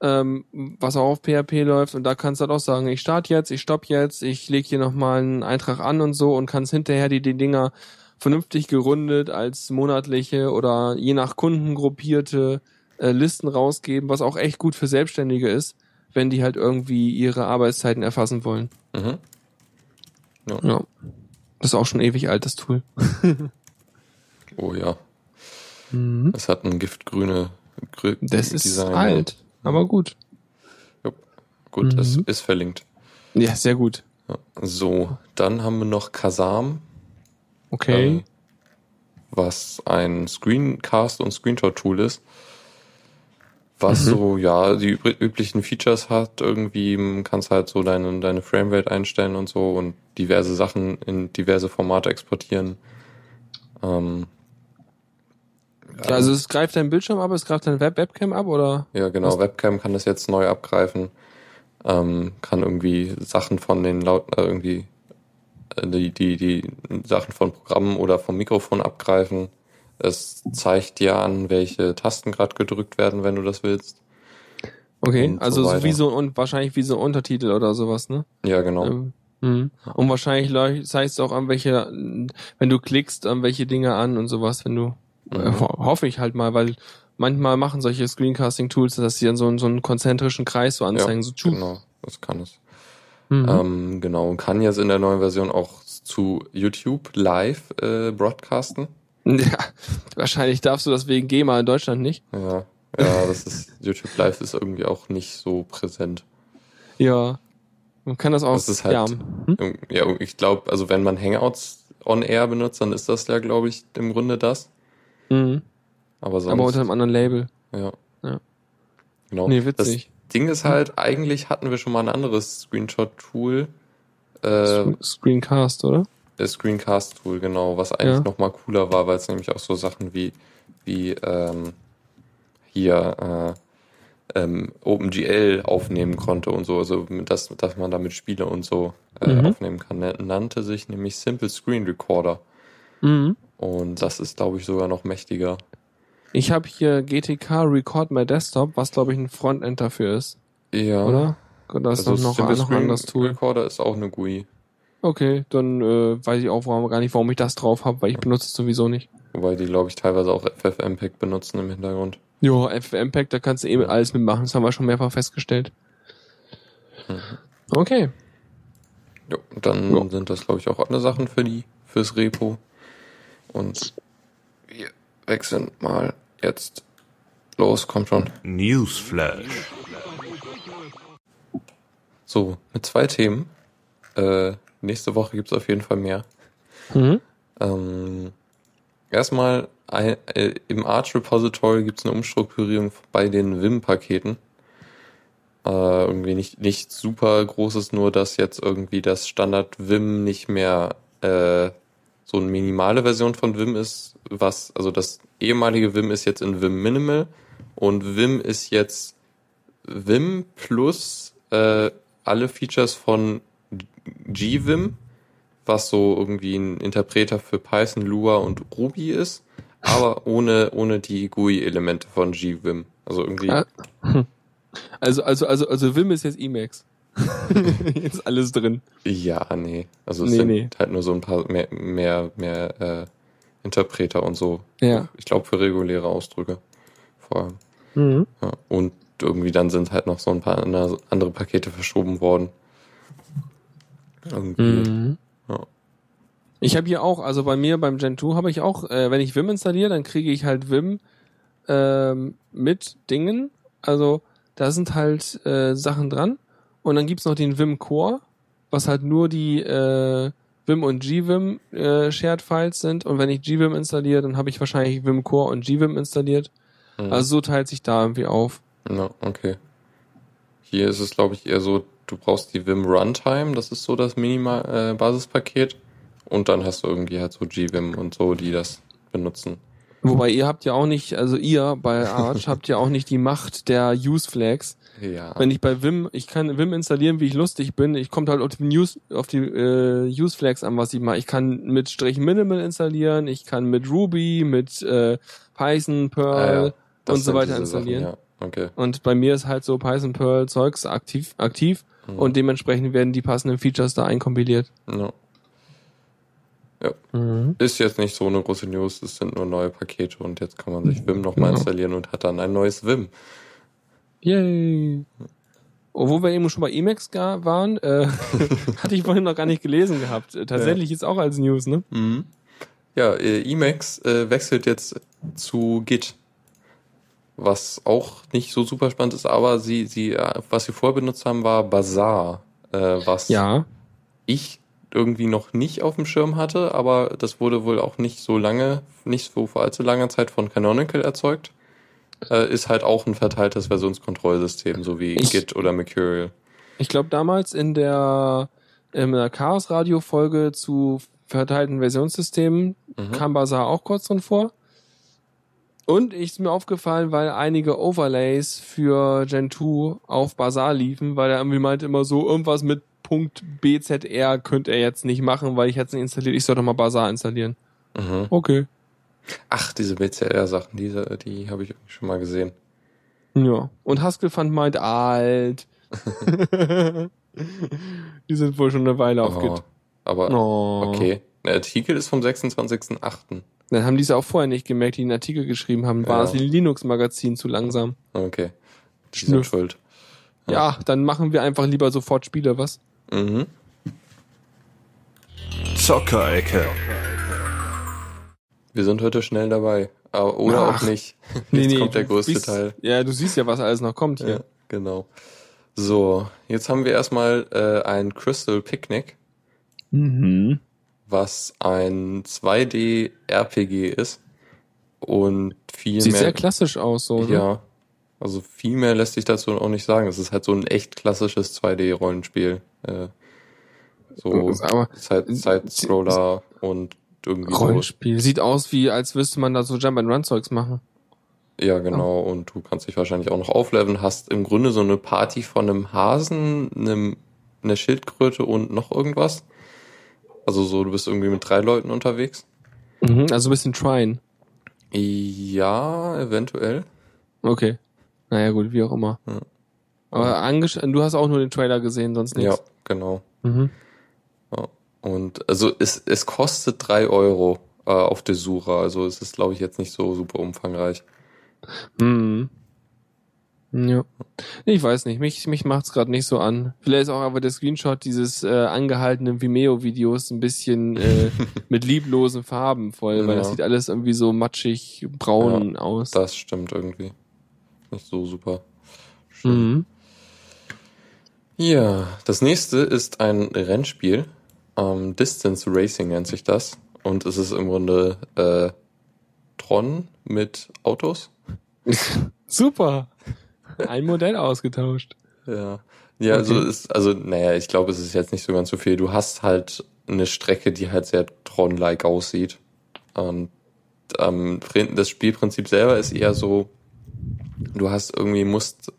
ähm, was auch auf PHP läuft und da kannst du halt auch sagen, ich starte jetzt, ich stopp jetzt, ich lege hier nochmal einen Eintrag an und so und kannst hinterher die, die Dinger vernünftig gerundet als monatliche oder je nach Kunden gruppierte äh, Listen rausgeben, was auch echt gut für Selbstständige ist, wenn die halt irgendwie ihre Arbeitszeiten erfassen wollen. Mhm. Ja. Das ist auch schon ewig alt, das Tool. Oh ja. Es hat ein giftgrüne grü Mhm. Das ist Design. alt, aber gut. Jupp. Gut, das Mhm. ist verlinkt. Ja, sehr gut. Ja. So, dann haben wir noch Kasam. Okay. ähm, was ein Screencast und Screenshot-Tool ist, was Mhm. so, ja, die üb- üblichen Features hat, irgendwie kannst halt so deine, deine Framerate einstellen und so und diverse Sachen in diverse Formate exportieren. Ähm, Ja, also es greift dein Bildschirm ab, es greift dein Web Webcam ab oder? Ja, genau. Was- Webcam kann das jetzt neu abgreifen. Ähm, kann irgendwie Sachen von den Lauten, äh, irgendwie äh, die, die, die Sachen von Programmen oder vom Mikrofon abgreifen. Es zeigt dir an, welche Tasten gerade gedrückt werden, wenn du das willst. Okay, Und so also so wie so und wahrscheinlich wie so Untertitel oder sowas, ne? Ja, genau. Ähm, mhm. Und wahrscheinlich zeigt es auch an welche, wenn du klickst, an welche Dinge an und sowas, wenn du, Mhm. ho hoffe ich halt mal, weil manchmal machen solche Screencasting-Tools, dass sie dann so, so einen konzentrischen Kreis so anzeigen, so tschuh. Genau, das kann es. Mhm. Ähm, genau, und kann jetzt in der neuen Version auch zu YouTube live äh, broadcasten. Ja, wahrscheinlich darfst du das wegen GEMA in Deutschland nicht. Ja, ja, das ist YouTube live ist irgendwie auch nicht so präsent. Ja. Man kann das auch. Das ist halt, ja. Hm? ja, ich glaube, also wenn man Hangouts on Air benutzt, dann ist das ja, glaube ich, im Grunde das. Mhm. Aber sonst, Aber unter einem anderen Label. ja. Ja. Genau. Nee, witzig. Das Ding ist halt, eigentlich hatten wir schon mal ein anderes Screenshot-Tool, äh, Screencast, oder? das Screencast-Tool, genau, was eigentlich Ja. noch mal cooler war, weil es nämlich auch so Sachen wie, wie ähm, hier äh, ähm, OpenGL aufnehmen konnte und so, also mit das, dass man damit Spiele und so äh, Mhm. aufnehmen kann. Nannte sich nämlich Simple Screen Recorder. Mhm. Und das ist, glaube ich, sogar noch mächtiger. Ich habe hier GTK Record My Desktop, was glaube ich ein Frontend dafür ist, Ja. oder? Oder ist Also noch, Simple noch ein anderes Tool? Recorder ist auch eine GUI. Okay, dann äh, weiß ich auch warum, gar nicht, warum ich das drauf habe, weil ich benutze es sowieso nicht. Wobei die, glaube ich, teilweise auch FFmpeg benutzen im Hintergrund. Jo, FFmpeg, da kannst du eh mit alles mitmachen, das haben wir schon mehrfach festgestellt. Mhm. Okay. Jo, dann Ja. sind das, glaube ich, auch andere Sachen für die, fürs Repo. Und wir wechseln mal jetzt Los, kommt schon. Newsflash. So, mit zwei Themen. Äh, nächste Woche gibt's auf jeden Fall mehr. Mhm. Ähm, erstmal ein, äh, im Arch Repository gibt's eine Umstrukturierung bei den Vim-Paketen. Äh, irgendwie nicht, nicht super großes, nur dass jetzt irgendwie das Standard Vim nicht mehr äh, so eine minimale Version von Vim ist, was, also das ehemalige Vim ist jetzt in Vim Minimal und Vim ist jetzt Vim plus äh, alle Features von GVim, was so irgendwie ein Interpreter für Python, Lua und Ruby ist, aber ohne, ohne die GUI-Elemente von GVim. Also irgendwie. Ah. Also, also, also, also Vim ist jetzt Emacs. jetzt alles drin. Ja, nee. Also es Nee, sind nee. halt nur so ein paar mehr, mehr, mehr äh, Interpreter und so. Ja. Ich glaube für reguläre Ausdrücke. Vor allem. Mhm. Ja. Und irgendwie dann sind halt noch so ein paar andere andere Pakete verschoben worden. Irgendwie. Mhm. Ja. Ich habe hier auch, also bei mir beim Gen 2 habe ich auch, äh, wenn ich Vim installiere, dann kriege ich halt Vim ähm, mit Dingen. Also da sind halt äh, Sachen dran. Und dann gibt's noch den Vim Core, was halt nur die äh, Vim und GVim äh, Shared Files sind. Und wenn ich GVim installiere, dann habe ich wahrscheinlich Vim Core und GVim installiert. Mhm. Also so teilt sich da irgendwie auf. Ja, okay. Hier ist es, glaube ich, eher so, du brauchst die Vim Runtime, das ist so das Minimal äh, Basispaket. Und dann hast du irgendwie halt so GVim und so, die das benutzen. Wobei ihr habt ja auch nicht, also ihr bei Arch habt ja auch nicht die Macht der Use Flags. Ja. Wenn ich bei Vim, ich kann Vim installieren, wie ich lustig bin. Ich komme halt auf die News, auf die äh, Use Flags an, was ich mache. Ich kann mit Strich Minimal installieren, ich kann mit Ruby, mit äh, Python, Perl Ah, ja. Und so weiter installieren. Sachen, ja. Okay. Und bei mir ist halt so Python, Perl Zeugs aktiv, aktiv Mhm. und dementsprechend werden die passenden Features da einkompiliert. Ja. Ist jetzt nicht so eine große News, es sind nur neue Pakete und jetzt kann man sich Vim nochmal Ja. installieren und hat dann ein neues Vim. Yay! Obwohl wir eben schon bei Emacs waren, äh, hatte ich vorhin noch gar nicht gelesen gehabt. Äh, Tatsächlich ist auch als News, ne? Mhm. Ja, äh, Emacs äh, wechselt jetzt zu Git. Was auch nicht so super spannend ist, aber sie, sie, äh, was sie vorher benutzt haben, war Bazaar, äh, was Ja. ich irgendwie noch nicht auf dem Schirm hatte, aber das wurde wohl auch nicht so lange, nicht so vor allzu langer Zeit von Canonical erzeugt. Äh, ist halt auch ein verteiltes Versionskontrollsystem, so wie Ich- Git oder Mercurial. Ich glaube damals in der in der Chaos Radio Folge zu verteilten Versionssystemen Mhm. kam Bazaar auch kurz drin vor. Und ich ist mir aufgefallen, weil einige Overlays für Gen 2 auf Bazaar liefen, weil er irgendwie meinte immer so irgendwas mit Punkt BZR könnte er jetzt nicht machen, weil ich jetzt nicht installiert. Ich soll doch mal Bazaar installieren. Mhm. Okay. Ach, diese BCR-Sachen, diese, die habe ich schon mal gesehen. Ja. Und Haskell-Fund meint alt. Die sind wohl schon eine Weile auf Oh, Git. aber Oh. okay. Der Artikel ist vom 26.08. Dann haben die es auch vorher nicht gemerkt, die einen Artikel geschrieben haben. War Ja. das Linux-Magazin zu langsam? Okay. Die sind schuld. Ja. dann machen wir einfach lieber sofort Spiele, was? Mhm. Zockerecke. Wir sind heute schnell dabei. Aber, oder Ach. auch nicht. Jetzt kommt der größte siehst- Teil. Ja, du siehst ja, was alles noch kommt Ja, hier. genau. So, jetzt haben wir erstmal äh, ein Crystal Picnic, Mhm. was ein 2D-RPG ist. Und viel Sieht mehr. sehr klassisch aus, so. Ne? Ja. Also viel mehr lässt sich dazu auch nicht sagen. Es ist halt so ein echt klassisches 2D-Rollenspiel. Äh, so Aber Side- Side-Scroller und irgendwie so. Rollenspiel. Sieht aus wie, als müsste man da so Jump-and-Run-Zeugs machen. Ja, genau. Und du kannst dich wahrscheinlich auch noch aufleveln. Hast im Grunde so eine Party von einem Hasen, einem, einer Schildkröte und noch irgendwas. Also so, du bist irgendwie mit drei Leuten unterwegs. Mhm, also ein bisschen Trine. Ja, eventuell. Okay. Naja, gut, wie auch immer. Ja. Aber angesch du hast auch nur den Trailer gesehen, sonst Ja, nichts. genau. Mhm. Ja. Und also es, es kostet drei Euro äh, auf der Suche. Also es ist, glaube ich, jetzt nicht so super umfangreich. Mhm. Ja. Ich weiß nicht, mich, mich macht's gerade nicht so an. Vielleicht ist auch aber der Screenshot dieses äh, angehaltenen Vimeo-Videos ein bisschen äh, mit lieblosen Farben voll, weil Ja. das sieht alles irgendwie so matschig braun aus. Das stimmt irgendwie. nicht so super schön. Mhm. Ja, das nächste ist ein Rennspiel. Ähm, Distance Racing nennt sich das. Und es ist im Grunde äh, Tron mit Autos. Super. Ein Modell ausgetauscht. Ja. Ja, also Okay. ist, also, naja, ich glaube, es ist jetzt nicht so ganz so viel. Du hast halt eine Strecke, die halt sehr Tron-like aussieht. Und ähm, das Spielprinzip selber ist eher so, du hast irgendwie, musst,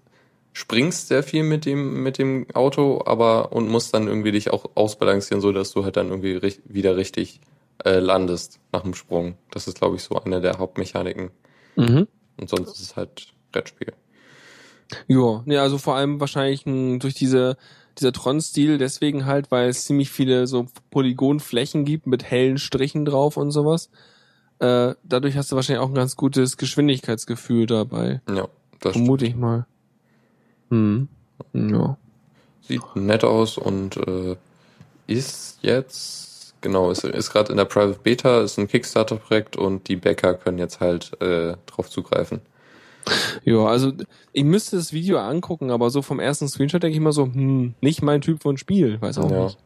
springst sehr viel mit dem, mit dem Auto, aber und musst dann irgendwie dich auch ausbalancieren, so dass du halt dann irgendwie ri- wieder richtig äh, landest nach dem Sprung. Das ist, glaube ich, so eine der Hauptmechaniken. Mhm. Und sonst ist es halt Brettspiel. Ja, nee, also vor allem wahrscheinlich ein, durch diese dieser Tron-Stil deswegen halt, weil es ziemlich viele so Polygonflächen gibt mit hellen Strichen drauf und sowas. Äh, dadurch hast du wahrscheinlich auch ein ganz gutes Geschwindigkeitsgefühl dabei. Ja, das Vermute ich mal. Hm. Ja. Sieht nett aus und äh, ist jetzt, genau, ist, ist gerade in der Private Beta, ist ein Kickstarter-Projekt und die Bäcker können jetzt halt äh, drauf zugreifen. Ja, also ich müsste das Video angucken, aber so vom ersten Screenshot denke ich mal so, hm, nicht mein Typ von Spiel, weiß auch Ja. nicht.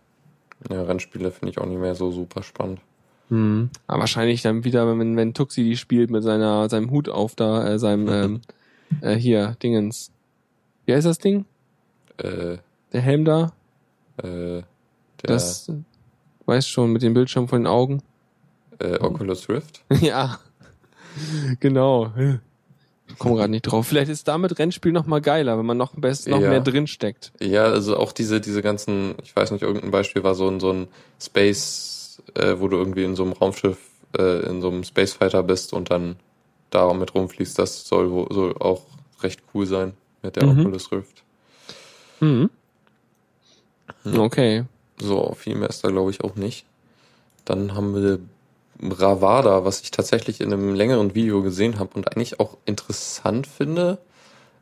Ja, Rennspiele finde ich auch nicht mehr so super spannend. Hm. Aber wahrscheinlich dann wieder, wenn, wenn Tuxi die spielt mit seiner, seinem Hut auf da, äh, seinem, ähm, äh, hier, Dingens. Wie heißt das Ding? Äh, Der Helm da? äh, Das, weiß schon, mit dem Bildschirm vor den Augen. äh, Oculus Rift. ja. Genau. Ich komme gerade nicht drauf. Vielleicht ist damit Rennspiel noch mal geiler, wenn man noch, best, noch Ja. mehr drin steckt. Ja, also auch diese, diese ganzen, ich weiß nicht, irgendein Beispiel war so ein, so ein Space, äh, wo du irgendwie in so einem Raumschiff, äh, in so einem Space Fighter bist und dann da mit rumfliegst. Das soll, soll auch recht cool sein mit der Mhm. Oculus Rift. Hm. Hm. Okay. So, viel mehr ist da glaube ich auch nicht. Dann haben wir Bravada, was ich tatsächlich in einem längeren Video gesehen habe und eigentlich auch interessant finde.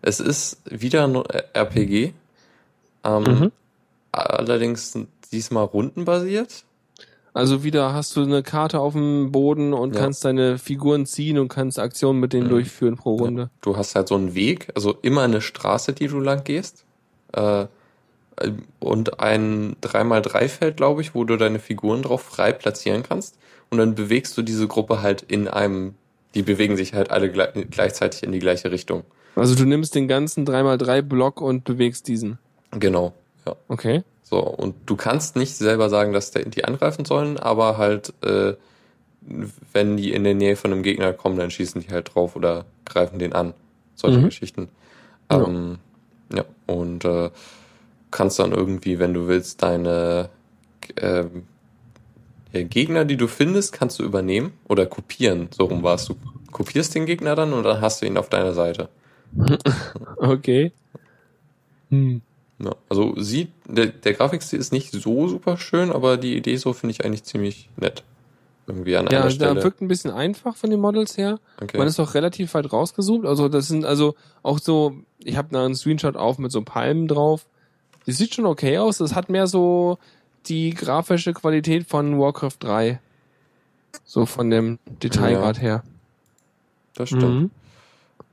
Es ist wieder ein RPG. Ähm, Mhm. Allerdings diesmal rundenbasiert. Also wieder hast du eine Karte auf dem Boden und Ja. kannst deine Figuren ziehen und kannst Aktionen mit denen Mhm. durchführen pro Runde. Du hast halt so einen Weg, also immer eine Straße, die du lang gehst. Äh, und ein 3x3-Feld, glaube ich, wo du deine Figuren drauf frei platzieren kannst. Und dann bewegst du diese Gruppe halt in einem, die bewegen sich halt alle gle gleichzeitig in die gleiche Richtung. Also du nimmst den ganzen 3x3-Block und bewegst diesen. Genau, ja. Okay. So, und du kannst nicht selber sagen, dass die angreifen sollen, aber halt, äh, wenn die in der Nähe von einem Gegner kommen, dann schießen die halt drauf oder greifen den an. Solche Mhm. Geschichten. Ja. Ähm, ja, und äh, kannst dann irgendwie, wenn du willst, deine ja, Gegner, die du findest, kannst du übernehmen oder kopieren. So rum warst du. Kopierst den Gegner dann und dann hast du ihn auf deiner Seite. Okay. Hm. Ja, also sieht, der, der Grafikstil ist nicht so super schön, aber die Idee so finde ich eigentlich ziemlich nett. Irgendwie an Ja, einer da Stelle. wirkt ein bisschen einfach von den Models her. Okay. Man ist auch relativ weit rausgezoomt. Also das sind also auch so, ich habe da einen Screenshot auf mit so Palmen drauf. Das sieht schon okay aus. Das hat mehr so die grafische Qualität von Warcraft 3. So von dem Detailgrad her. das stimmt. Mhm.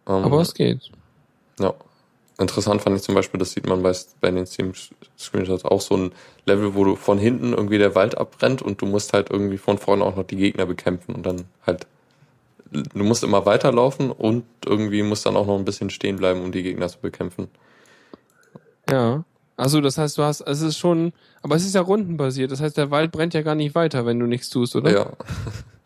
Ähm, Aber es geht. ja. Interessant fand ich zum Beispiel, das sieht man bei, bei den Steam-Screenshots auch so ein Level, wo du von hinten irgendwie der Wald abbrennt und du musst halt irgendwie von vorne auch noch die Gegner bekämpfen und dann halt, du musst immer weiterlaufen und irgendwie musst dann auch noch ein bisschen stehen bleiben, um die Gegner zu bekämpfen. Ja. Also das heißt, du hast, es ist schon, aber es ist ja rundenbasiert. Das heißt, der Wald brennt ja gar nicht weiter, wenn du nichts tust, oder? Ja,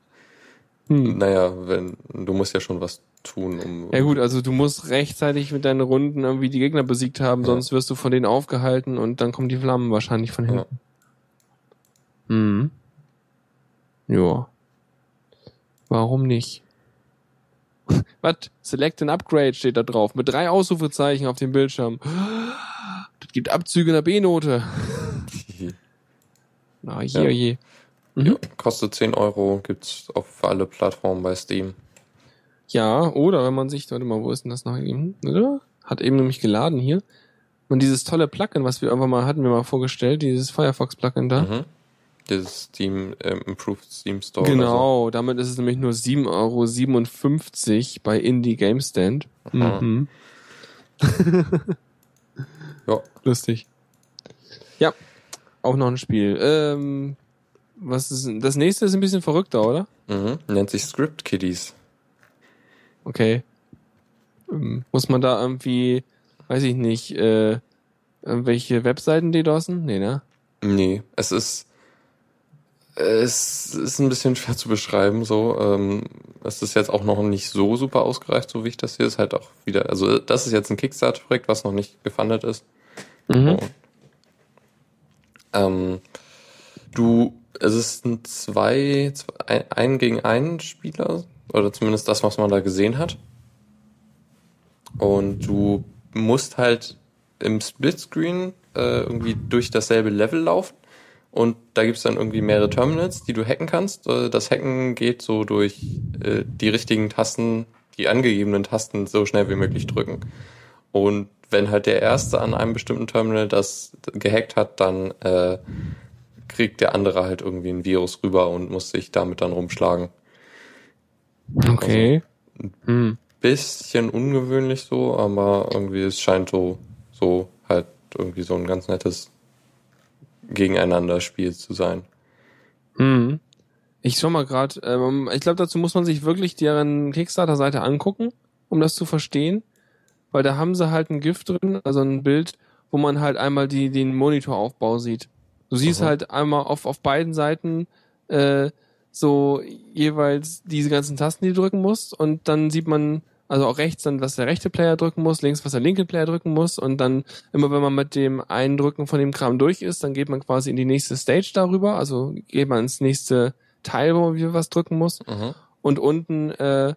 Hm. naja, wenn, du musst ja schon was tun, um. Ja gut, also du musst rechtzeitig mit deinen Runden irgendwie die Gegner besiegt haben, Ja. sonst wirst du von denen aufgehalten und dann kommen die Flammen wahrscheinlich von hinten. Ja. Warum nicht? Was? Select an Upgrade steht da drauf. Mit drei Ausrufezeichen auf dem Bildschirm. Das gibt Abzüge in der B-Note. Na, je, Ja. je. Mhm. Ja, kostet 10 Euro, gibt's auf alle Plattformen bei Steam. Ja, oder wenn man sich, warte mal, wo ist denn das noch eben? Oder? Hat eben nämlich geladen hier. Und dieses tolle Plugin, was wir irgendwann mal hatten, wir mal vorgestellt, dieses Firefox Plugin da, Mhm. Dieses Steam, ähm, Improved Steam Store. Genau, damit ist es nämlich nur 7,57 Euro bei Indie Game Stand. Mhm. Ja. Lustig. Ja, auch noch ein Spiel. Ähm, was ist das nächste ist ein bisschen verrückter, oder? So. Mhm. Nennt sich Script Kiddies. Okay. Ähm, muss man da irgendwie, weiß ich nicht, äh, irgendwelche Webseiten DDoSen? Nee, ne? Nee, es ist es ist ein bisschen schwer zu beschreiben. So, ähm, es ist jetzt auch noch nicht so super ausgereift, so wie ich das hier ist halt auch wieder. Also das ist jetzt ein Kickstarter-Projekt, was noch nicht gefundet ist. Mhm. Und, ähm, du, es ist ein zwei, zwei ein, gegen einen Spieler oder zumindest das, was man da gesehen hat. Und du musst halt im Splitscreen äh, irgendwie durch dasselbe Level laufen. Und da gibt's dann irgendwie mehrere Terminals, die du hacken kannst. Äh, Das Hacken geht so durch äh, die richtigen Tasten, die angegebenen Tasten so schnell wie möglich drücken. Und wenn halt der Erste an einem bestimmten Terminal das gehackt hat, dann äh, kriegt der andere halt irgendwie ein Virus rüber und muss sich damit dann rumschlagen. Okay. Hm. Bisschen ungewöhnlich so, aber irgendwie es scheint so, so halt irgendwie so ein ganz nettes Gegeneinander-Spiel zu sein. Hm. Ich schau mal gerade, ähm, ich glaube, dazu muss man sich wirklich deren Kickstarter-Seite angucken, um das zu verstehen. Weil da haben sie halt ein GIF drin, also ein Bild, wo man halt einmal die, den Monitoraufbau sieht. Du siehst Aha. halt einmal auf, auf beiden Seiten äh, so jeweils diese ganzen Tasten, die du drücken musst. Und dann sieht man, also auch rechts dann, was der rechte Player drücken muss, links, was der linke Player drücken muss. Und dann immer, wenn man mit dem Eindrücken von dem Kram durch ist, dann geht man quasi in die nächste Stage darüber. Also geht man ins nächste Teil, wo man wieder was drücken muss. Mhm. Und unten äh,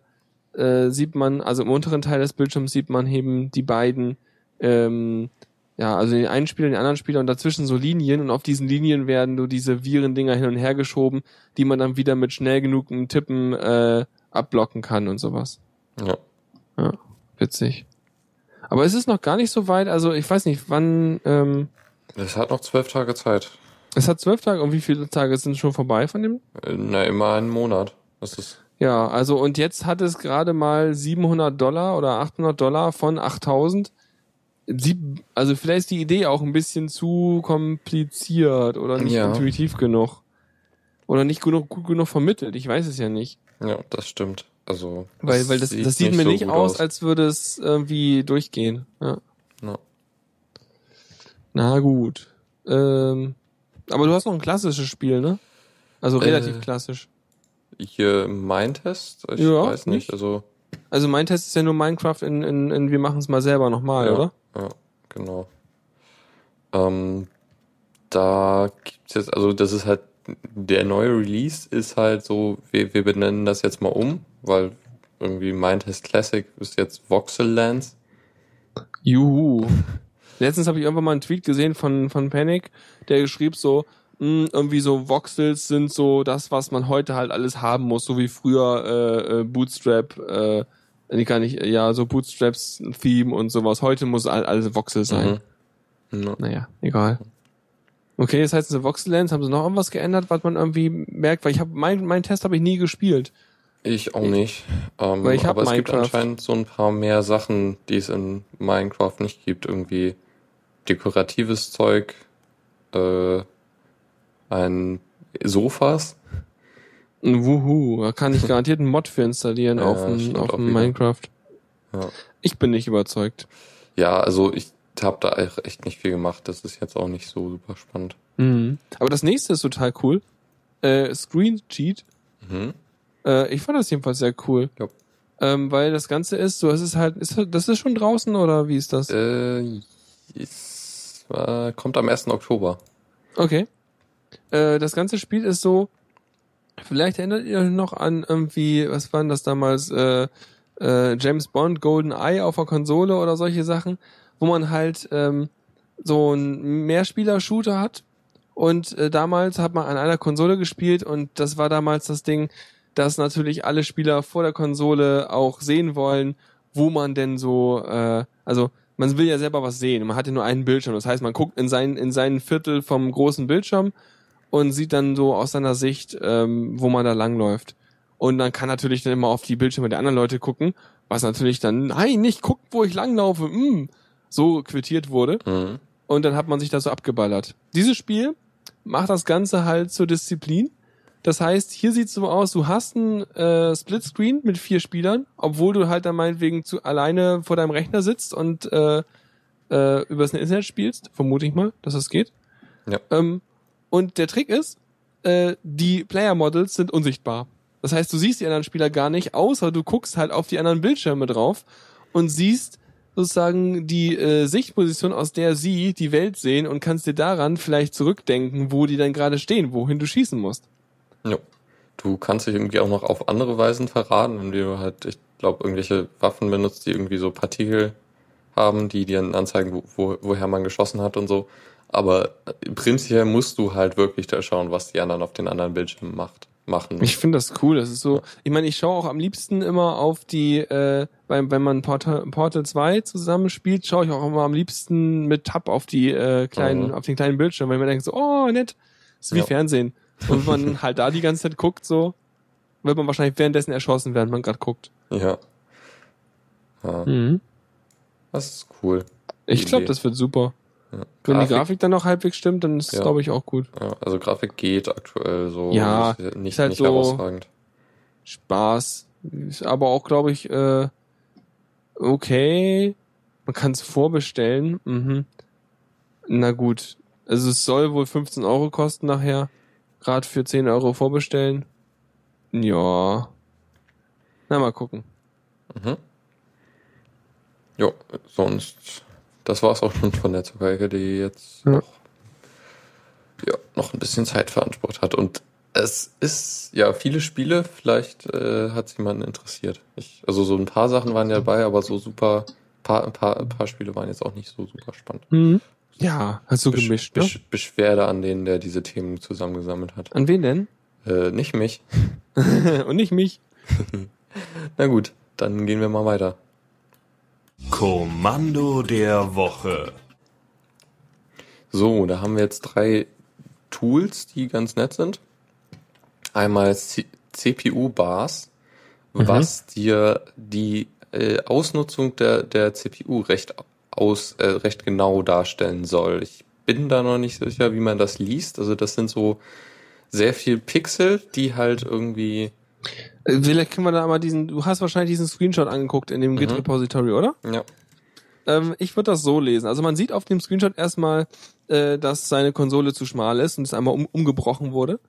äh, sieht man, also im unteren Teil des Bildschirms sieht man eben die beiden, ähm, ja, also den einen Spieler, den anderen Spieler und dazwischen so Linien und auf diesen Linien werden so diese Virendinger hin und her geschoben, die man dann wieder mit schnell genug Tippen äh, abblocken kann und sowas. Ja. Ja, witzig. Aber es ist noch gar nicht so weit, also ich weiß nicht, wann, ähm, Es hat noch zwölf Tage Zeit. es hat zwölf Tage und wie viele Tage sind schon vorbei von dem? Na, immer einen Monat. Das ist, Ja, also und jetzt hat es gerade mal 700 Dollar oder 800 Dollar von 8000. Sie, also vielleicht ist die Idee auch ein bisschen zu kompliziert oder nicht Ja. intuitiv genug. Oder nicht genug, gut genug vermittelt. Ich weiß es ja nicht. ja, das stimmt. Also, Weil, weil das, das sieht mir so nicht gut aus, als würde es irgendwie durchgehen. Ja. Ja. Na gut. Ähm, aber du hast noch ein klassisches Spiel, ne? Also Äh, relativ klassisch. Hier mein Test, ich Ja, weiß nicht, nicht? also Also mein Test ist ja nur Minecraft in, in, in wir machen es mal selber nochmal, ja, oder? Ja, genau. Ähm, da gibt's jetzt, also das ist halt, der neue Release ist halt so, wir, wir benennen das jetzt mal um, weil irgendwie Mindtest Classic ist jetzt Voxel Lands. Juhu. Letztens habe ich irgendwann mal einen Tweet gesehen von, von Panic, der geschrieb so, mh, irgendwie so Voxels sind so das, was man heute halt alles haben muss, so wie früher äh, äh, Bootstrap, äh, nee, gar nicht, ja, so Bootstraps Theme und sowas. Heute muss all, alles Voxel sein. Mhm. Ja. Naja, egal. Okay, das heißt, diese Voxel-Lands, haben sie noch irgendwas geändert, was man irgendwie merkt? Weil ich habe mein, mein Test habe ich nie gespielt. Ich auch nicht. Ähm, Weil ich hab aber es gibt Minecraft. anscheinend so ein paar mehr Sachen, die es in Minecraft nicht gibt. Irgendwie dekoratives Zeug, äh, ein Sofas. Ein Wuhu, da kann ich garantiert einen Mod für installieren Ja, auf dem, stimmt auf wieder. Minecraft. Ja. Ich bin nicht überzeugt. Ja, also ich habe da echt nicht viel gemacht. Das ist jetzt auch nicht so super spannend. Mhm. Aber das nächste ist total cool. Äh, Screen Cheat. Mhm. Äh, ich fand das jedenfalls sehr cool. Ja. Ähm, weil das Ganze ist so, es ist halt, ist, das ist schon draußen oder wie ist das? Äh, es, äh, kommt am 1. Oktober. Okay. Äh, das ganze Spiel ist so, vielleicht erinnert ihr euch noch an irgendwie, was waren das damals, äh, äh, James Bond, Golden Eye auf der Konsole oder solche Sachen, wo man halt ähm, so einen Mehrspieler-Shooter hat. Und äh, damals hat man an einer Konsole gespielt und das war damals das Ding, dass natürlich alle Spieler vor der Konsole auch sehen wollen, wo man denn so, äh, also man will ja selber was sehen. Man hat ja nur einen Bildschirm. Das heißt, man guckt in sein, in seinen Viertel vom großen Bildschirm und sieht dann so aus seiner Sicht, ähm, wo man da langläuft. Und dann kann natürlich dann immer auf die Bildschirme der anderen Leute gucken, was natürlich dann, nein, nicht guckt, wo ich langlaufe, mm, so quittiert wurde. Mhm. Und dann hat man sich da so abgeballert. Dieses Spiel macht das Ganze halt zur Disziplin. Das heißt, hier sieht's so aus, du hast ein äh, Splitscreen mit vier Spielern, obwohl du halt dann meinetwegen zu alleine vor deinem Rechner sitzt und äh, äh, übers Internet spielst, vermute ich mal, dass das geht. Ja. Ähm, und der Trick ist, äh, die Player Models sind unsichtbar. Das heißt, du siehst die anderen Spieler gar nicht, außer du guckst halt auf die anderen Bildschirme drauf und siehst sozusagen die äh, Sichtposition, aus der sie die Welt sehen und kannst dir daran vielleicht zurückdenken, wo die dann gerade stehen, wohin du schießen musst. Ja. Du kannst dich irgendwie auch noch auf andere Weisen verraten, indem du halt, ich glaube, irgendwelche Waffen benutzt, die irgendwie so Partikel haben, die dir anzeigen, wo, woher man geschossen hat und so. Aber prinzipiell musst du halt wirklich da schauen, was die anderen auf den anderen Bildschirmen macht, machen. Ich finde das cool. Das ist so, ich meine, ich schaue auch am liebsten immer auf die, äh, wenn, wenn man Portal, Portal 2 zusammenspielt, schaue ich auch immer am liebsten mit Tab auf die äh, kleinen, Mhm. auf den kleinen Bildschirm, weil ich mir denke so, oh, nett. Das ist wie Ja. Fernsehen. Und wenn man halt da die ganze Zeit guckt, so, wird man wahrscheinlich währenddessen erschossen, während man gerade guckt. Ja. ja. Mhm. Das ist cool. Ich glaube, das wird super. Ja. Wenn die Grafik dann noch halbwegs stimmt, dann ist es, Ja. glaube ich, auch gut. Ja, also Grafik geht aktuell so. Ja, ist nicht, ist halt nicht so- herausragend. Spaß. Ist aber auch, glaube ich, äh, okay. Man kann es vorbestellen. Mhm. Na gut. Also es soll wohl 15 Euro kosten nachher. Gerade für 10 Euro vorbestellen. Ja. Na, mal gucken. Mhm. Jo, sonst, das war's auch schon von der Zuckerecke, die jetzt Ja. noch, ja, noch ein bisschen Zeit veransprucht hat. Und es ist, ja, viele Spiele, vielleicht äh, hat es jemanden interessiert. Ich, also so ein paar Sachen waren ja dabei, aber so super, paar, ein paar, ein paar Spiele waren jetzt auch nicht so super spannend. Mhm. Ja, halt so Besch- gemischt, ne? Besch Beschwerde an denen, der diese Themen zusammengesammelt hat. An wen denn? Äh, nicht mich. Und nicht mich. Na gut, dann gehen wir mal weiter. Kommando der Woche. So, da haben wir jetzt drei Tools, die ganz nett sind. Einmal CPU-Bars, Mhm. was dir die äh, Ausnutzung der, der CPU recht aus, äh, recht genau darstellen soll. Ich bin da noch nicht sicher, wie man das liest. Also das sind so sehr viel Pixel, die halt irgendwie, Vielleicht können wir da mal diesen, du hast wahrscheinlich diesen Screenshot angeguckt in dem Mhm. Git-Repository, oder? ja, Ähm, ich würde das so lesen. Also man sieht auf dem Screenshot erstmal, äh, dass seine Konsole zu schmal ist und es einmal um, umgebrochen wurde.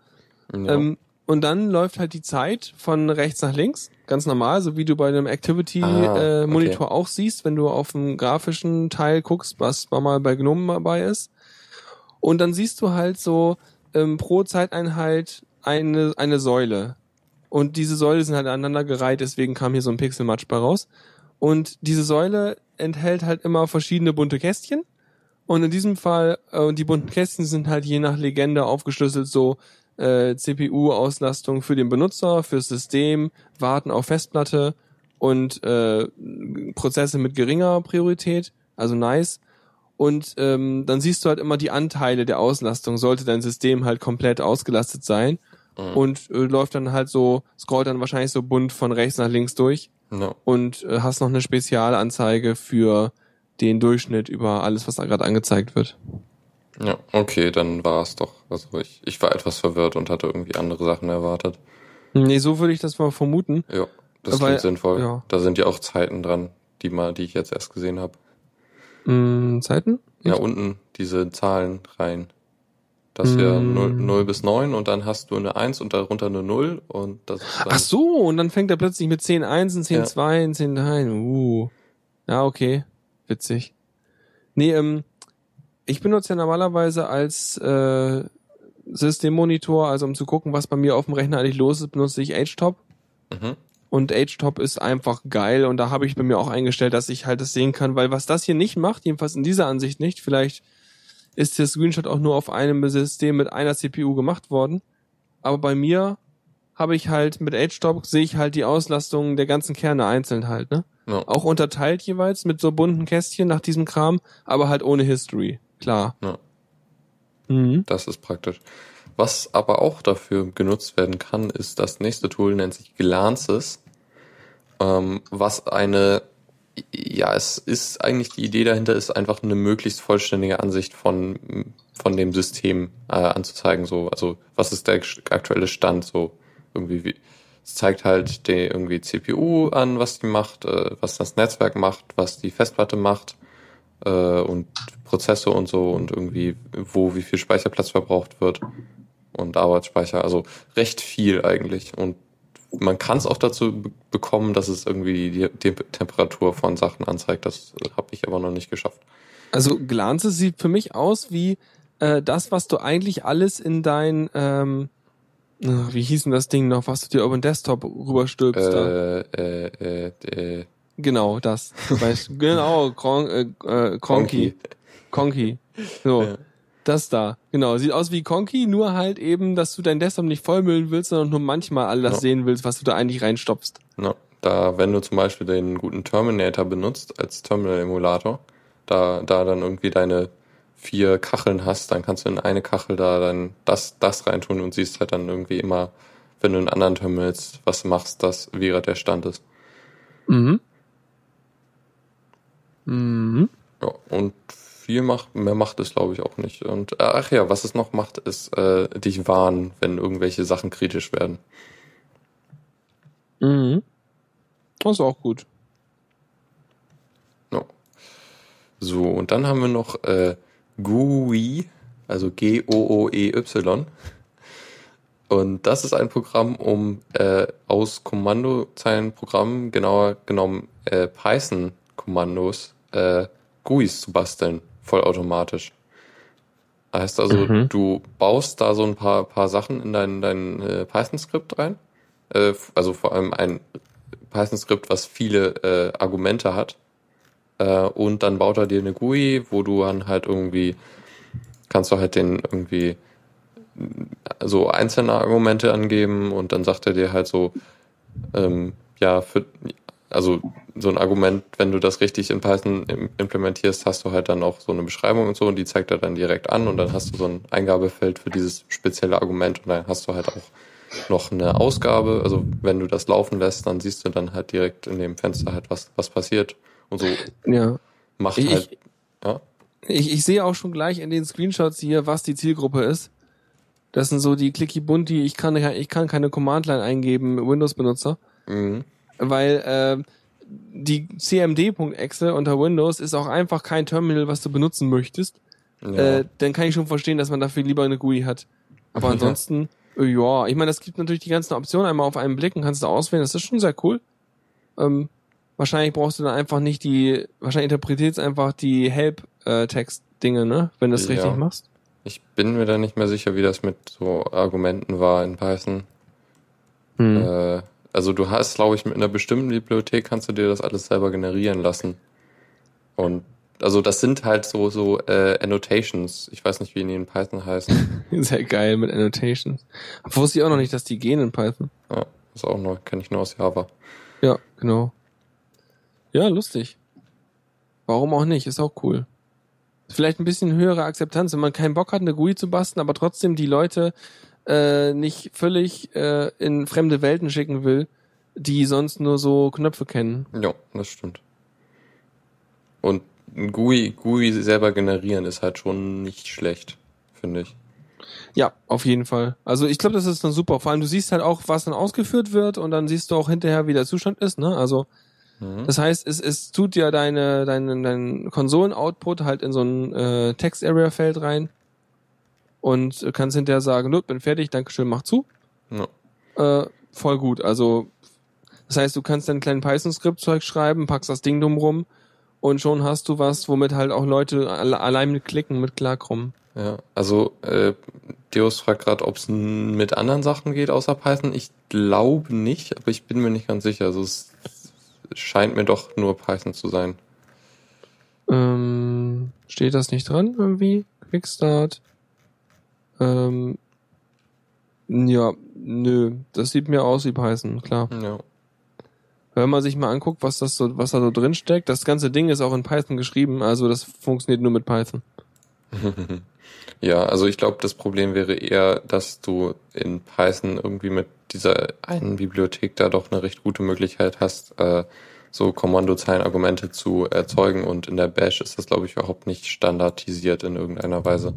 ja. Ähm, und dann läuft halt die Zeit von rechts nach links, ganz normal, so wie du bei einem Ah, Activity-Monitor äh, Monitor okay. auch siehst, wenn du auf dem grafischen Teil guckst, was mal bei GNOME dabei ist. Und dann siehst du halt so ähm, pro Zeiteinheit eine, eine Säule. Und diese Säule sind halt aneinander gereiht, deswegen kam hier so ein Pixelmatch bei raus. Und diese Säule enthält halt immer verschiedene bunte Kästchen. Und in diesem Fall, äh, die bunten Kästchen sind halt je nach Legende aufgeschlüsselt so äh, CPU-Auslastung für den Benutzer, fürs System, Warten auf Festplatte und äh, Prozesse mit geringer Priorität, also nice. Und ähm, dann siehst du halt immer die Anteile der Auslastung, sollte dein System halt komplett ausgelastet sein. Mhm. Und äh, läuft dann halt so, scrollt dann wahrscheinlich so bunt von rechts nach links durch ja. und äh, hast noch eine Spezialanzeige für den Durchschnitt über alles, was da gerade angezeigt wird. Ja, okay, dann war es doch. Also ich, ich war etwas verwirrt und hatte irgendwie andere Sachen erwartet. Nee, so würde ich das mal vermuten. Ja, das Weil- klingt sinnvoll. ja. Da sind ja auch Zeiten dran, die mal, die ich jetzt erst gesehen habe. Hm, Zeiten? Ja, unten diese Zahlen rein. Das ist ja Mm. 0, 0 bis 9 und dann hast du eine 1 und darunter eine 0 und das ist dann, Ach so, und dann fängt er plötzlich mit 10 Einsen, 10 Ja. Zweien, 10 Dreien. Uh. Ja, okay. Witzig. Nee, ähm, ich benutze ja normalerweise als äh, Systemmonitor, also um zu gucken, was bei mir auf dem Rechner eigentlich los ist, benutze ich HTOP. Mhm. Und HTOP ist einfach geil und da habe ich bei mir auch eingestellt, dass ich halt das sehen kann, weil was das hier nicht macht, jedenfalls in dieser Ansicht nicht, vielleicht ist der Screenshot auch nur auf einem System mit einer CPU gemacht worden, aber bei mir habe ich halt mit HTOP sehe ich halt die Auslastung der ganzen Kerne einzeln halt, ne? Ja, Auch unterteilt jeweils mit so bunten Kästchen nach diesem Kram, aber halt ohne History, klar. Ja. Mhm. das ist praktisch. was aber auch dafür genutzt werden kann, ist das nächste Tool, nennt sich Glances, ähm, was eine, ja, es ist eigentlich die Idee dahinter, ist einfach eine möglichst vollständige Ansicht von, von dem System äh, anzuzeigen, so, also was ist der aktuelle Stand, so. Irgendwie wie, es zeigt halt die irgendwie CPU an, was die macht, äh, was das Netzwerk macht, was die Festplatte macht äh, und Prozesse und so und irgendwie wo wie viel Speicherplatz verbraucht wird und Arbeitsspeicher, also recht viel eigentlich. Und man kann es auch dazu bekommen, dass es irgendwie die, die Temperatur von Sachen anzeigt. Das habe ich aber noch nicht geschafft. Also Glanze sieht für mich aus wie äh, das, was du eigentlich alles in dein ähm, wie hieß denn das Ding noch, was du dir über den Desktop rüberstülpst? Äh, äh, äh, äh. Genau, das. Weißt, genau, Kron, äh, äh. Konki. So. Ja. Das da, genau. Sieht aus wie Conky, nur halt eben, dass du dein Desktop nicht vollmüllen willst, sondern nur manchmal all das no. sehen willst, was du da eigentlich reinstopfst. No. Da, wenn du zum Beispiel den guten Terminator benutzt als Terminal-Emulator, da, da dann irgendwie deine vier Kacheln hast, dann kannst du in eine Kachel da dann das, das reintun und siehst halt dann irgendwie immer, wenn du in anderen Terminals was machst, das, wie gerade der Stand ist. Mhm. Mhm. Ja, und viel macht, mehr macht es, glaube ich, auch nicht. Und äh, ach ja, was es noch macht, ist äh, dich warnen, wenn irgendwelche Sachen kritisch werden. Mhm. Das ist auch gut. No. So, und dann haben wir noch äh, GUI, also G-O-O-E-Y. Und das ist ein Programm, um äh, aus Kommandozeilenprogrammen, genauer genommen äh, Python-Kommandos, äh, GUIs zu basteln vollautomatisch. Heißt also, mhm. du baust da so ein paar, paar Sachen in dein, dein äh, Python-Skript rein. Äh, also vor allem ein Python-Skript, was viele äh, Argumente hat. Äh, und dann baut er dir eine GUI, wo du dann halt irgendwie, kannst du halt den irgendwie so einzelne Argumente angeben und dann sagt er dir halt so, ähm, ja, für, also so ein Argument, wenn du das richtig in Python implementierst, hast du halt dann auch so eine Beschreibung und so und die zeigt er dann direkt an und dann hast du so ein Eingabefeld für dieses spezielle Argument und dann hast du halt auch noch eine Ausgabe. Also wenn du das laufen lässt, dann siehst du dann halt direkt in dem Fenster halt, was, was passiert und so ja. macht ich, halt, ja. Ich, ich sehe auch schon gleich in den Screenshots hier, was die Zielgruppe ist. Das sind so die Clicky Bunti, ich kann, ich kann keine Command-Line eingeben, Windows-Benutzer. Mhm weil äh, die CMD.exe unter Windows ist auch einfach kein Terminal, was du benutzen möchtest. Ja. Äh, dann kann ich schon verstehen, dass man dafür lieber eine GUI hat. Aber ansonsten, ja, äh, ja ich meine, das gibt natürlich die ganzen Optionen einmal auf einen Blick und kannst du auswählen. Das ist schon sehr cool. Ähm, wahrscheinlich brauchst du dann einfach nicht die, wahrscheinlich interpretierst einfach die Help-Text-Dinge, ne? Wenn du das ja. richtig machst. Ich bin mir da nicht mehr sicher, wie das mit so Argumenten war in Python. Hm. Äh, also du hast, glaube ich, mit einer bestimmten Bibliothek kannst du dir das alles selber generieren lassen. Und also das sind halt so so äh, Annotations. Ich weiß nicht, wie die in Python heißen. Sehr geil mit Annotations. Wusste ich auch noch nicht, dass die gehen in Python. Ja, ist auch neu, kenne ich nur aus Java. Ja, genau. Ja, lustig. Warum auch nicht? Ist auch cool. Vielleicht ein bisschen höhere Akzeptanz, wenn man keinen Bock hat, eine GUI zu basteln, aber trotzdem die Leute äh, nicht völlig äh, in fremde Welten schicken will, die sonst nur so Knöpfe kennen. Ja, das stimmt. Und ein GUI, GUI selber generieren ist halt schon nicht schlecht, finde ich. Ja, auf jeden Fall. Also ich glaube, das ist dann super. Vor allem du siehst halt auch, was dann ausgeführt wird und dann siehst du auch hinterher, wie der Zustand ist. Ne? Also mhm. das heißt, es, es tut ja deine dein, dein Konsolen-Output halt in so ein äh, Text-Area-Feld rein und kannst hinterher sagen, du, bin fertig, Dankeschön, mach zu. Ja. Äh, voll gut. Also das heißt, du kannst dein kleinen Python-Skript-Zeug schreiben, packst das Ding dumm rum und schon hast du was, womit halt auch Leute allein mit Klicken mit klarkommen. Ja, also äh, Deus fragt gerade, ob es mit anderen Sachen geht außer Python. Ich glaube nicht, aber ich bin mir nicht ganz sicher. Also es scheint mir doch nur Python zu sein. Ähm, steht das nicht dran irgendwie? Quickstart. Ähm, ja, nö, das sieht mir aus wie Python, klar. Ja. Wenn man sich mal anguckt, was das so, was da so drin steckt, das ganze Ding ist auch in Python geschrieben, also das funktioniert nur mit Python. Ja, also ich glaube, das Problem wäre eher, dass du in Python irgendwie mit dieser einen Bibliothek da doch eine recht gute Möglichkeit hast, äh, so Kommandozeilenargumente zu erzeugen und in der Bash ist das, glaube ich, überhaupt nicht standardisiert in irgendeiner Weise.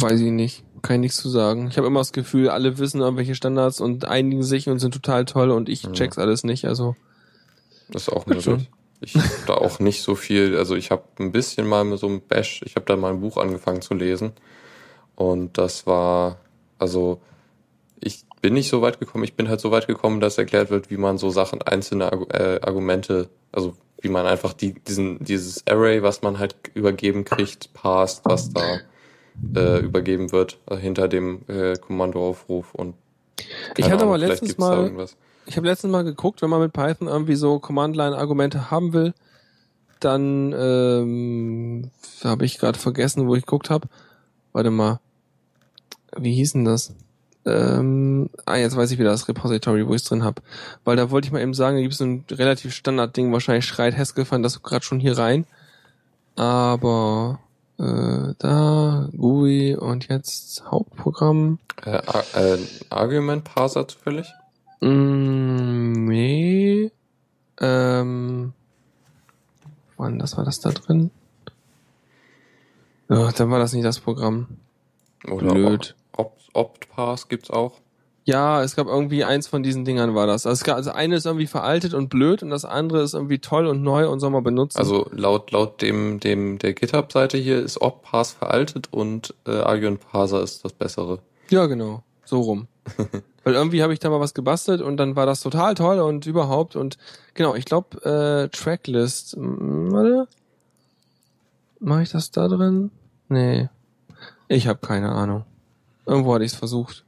Weiß ich nicht. Kann ich nichts zu sagen. Ich habe immer das Gefühl, alle wissen irgendwelche Standards und einigen sich und sind total toll und ich check's alles nicht. Also Das ist auch möglich. Ich habe da auch nicht so viel, also ich habe ein bisschen mal mit so einem Bash, ich habe da mal ein Buch angefangen zu lesen und das war, also ich bin nicht so weit gekommen, ich bin halt so weit gekommen, dass erklärt wird, wie man so Sachen, einzelne äh, Argumente, also wie man einfach die, diesen, dieses Array, was man halt übergeben kriegt, passt, was da äh, übergeben wird äh, hinter dem äh, Kommandoaufruf und ich hatte aber letztens mal, ich habe letztens mal geguckt, wenn man mit Python irgendwie so Command-Line-Argumente haben will, dann ähm, habe ich gerade vergessen, wo ich geguckt habe. Warte mal, wie hieß denn das? Ähm, ah, jetzt weiß ich wieder das Repository, wo ich es drin habe. Weil da wollte ich mal eben sagen, da gibt es ein relativ Standard-Ding, wahrscheinlich schreit Haskell fand das gerade schon hier rein. Aber äh, da, GUI und jetzt Hauptprogramm. Äh, äh, Argument Parser zufällig? Mm, nee. Ähm, wann, das war das da drin? Ja, dann war das nicht das Programm. Oder Blöd. Opt, Optpass gibt's auch. Ja, es gab irgendwie eins von diesen Dingern war das. Also, es gab, also eine ist irgendwie veraltet und blöd und das andere ist irgendwie toll und neu und soll man benutzen. Also laut laut dem dem der GitHub-Seite hier ist Optpass veraltet und äh, Argument Parser ist das bessere. Ja, genau. So rum. Weil irgendwie habe ich da mal was gebastelt und dann war das total toll und überhaupt und genau, ich glaube äh, Tracklist. Warte. Mache ich das da drin? Nee. Ich habe keine Ahnung. Irgendwo hatte ich es versucht.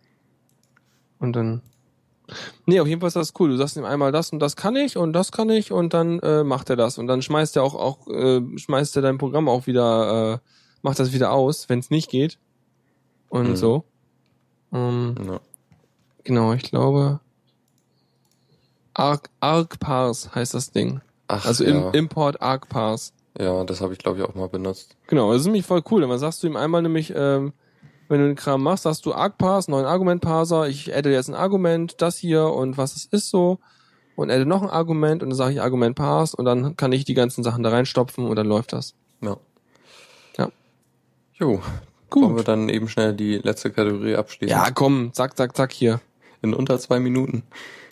Und dann. Nee, auf jeden Fall ist das cool. Du sagst ihm einmal das und das kann ich und das kann ich und dann äh, macht er das. Und dann schmeißt er auch, auch äh, schmeißt er dein Programm auch wieder, äh, macht das wieder aus, wenn es nicht geht. Und Mhm. so. Ähm, Ja. Genau, ich glaube. Arc, ArcParse heißt das Ding. Ach, Also ja. im, Import ArcParse. ja, das habe ich glaube ich auch mal benutzt. Genau, das ist nämlich voll cool. Dann sagst du ihm einmal nämlich, ähm, wenn du den Kram machst, sagst du ArcParse, neuen Argument-Parser, ich adde jetzt ein Argument, das hier und was es ist so und adde noch ein Argument und dann sage ich Argument Parse und dann kann ich die ganzen Sachen da reinstopfen und dann läuft das. Ja. Ja. Jo. Gut. Wollen wir dann eben schnell die letzte Kategorie abschließen? Ja, komm, zack, zack, zack hier. In unter zwei Minuten.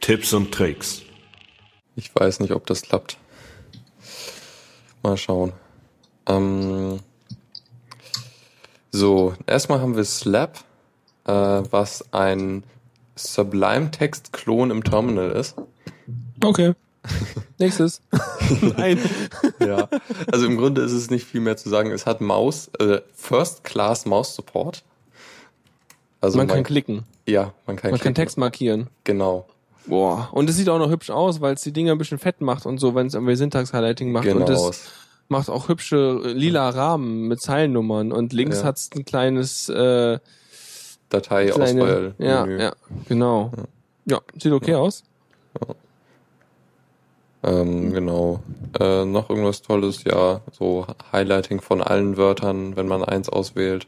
Tipps und Tricks. Ich weiß nicht, ob das klappt. Mal schauen. Ähm, so, erstmal haben wir Slap, äh, was ein Sublime-Text-Klon im Terminal ist. Okay. Nächstes. Nein. Ja, also im Grunde ist es nicht viel mehr zu sagen. Es hat Maus, äh, First-Class Mouse-Support. Also man kann klicken. ja, man kann, Man kann klicken. Text markieren. Genau, Boah. Und es sieht auch noch hübsch aus, weil es die Dinger ein bisschen fett macht und so, wenn es irgendwie Syntax-Highlighting macht. genau. Und es macht auch hübsche äh, lila Rahmen mit Zeilennummern. Und links Ja. hat's ein kleines äh, kleine, Datei-Auswahl. Ja, ja, genau. Ja, sieht okay aus. Ähm, genau. Äh, noch irgendwas Tolles, ja, so Highlighting von allen Wörtern, wenn man eins auswählt.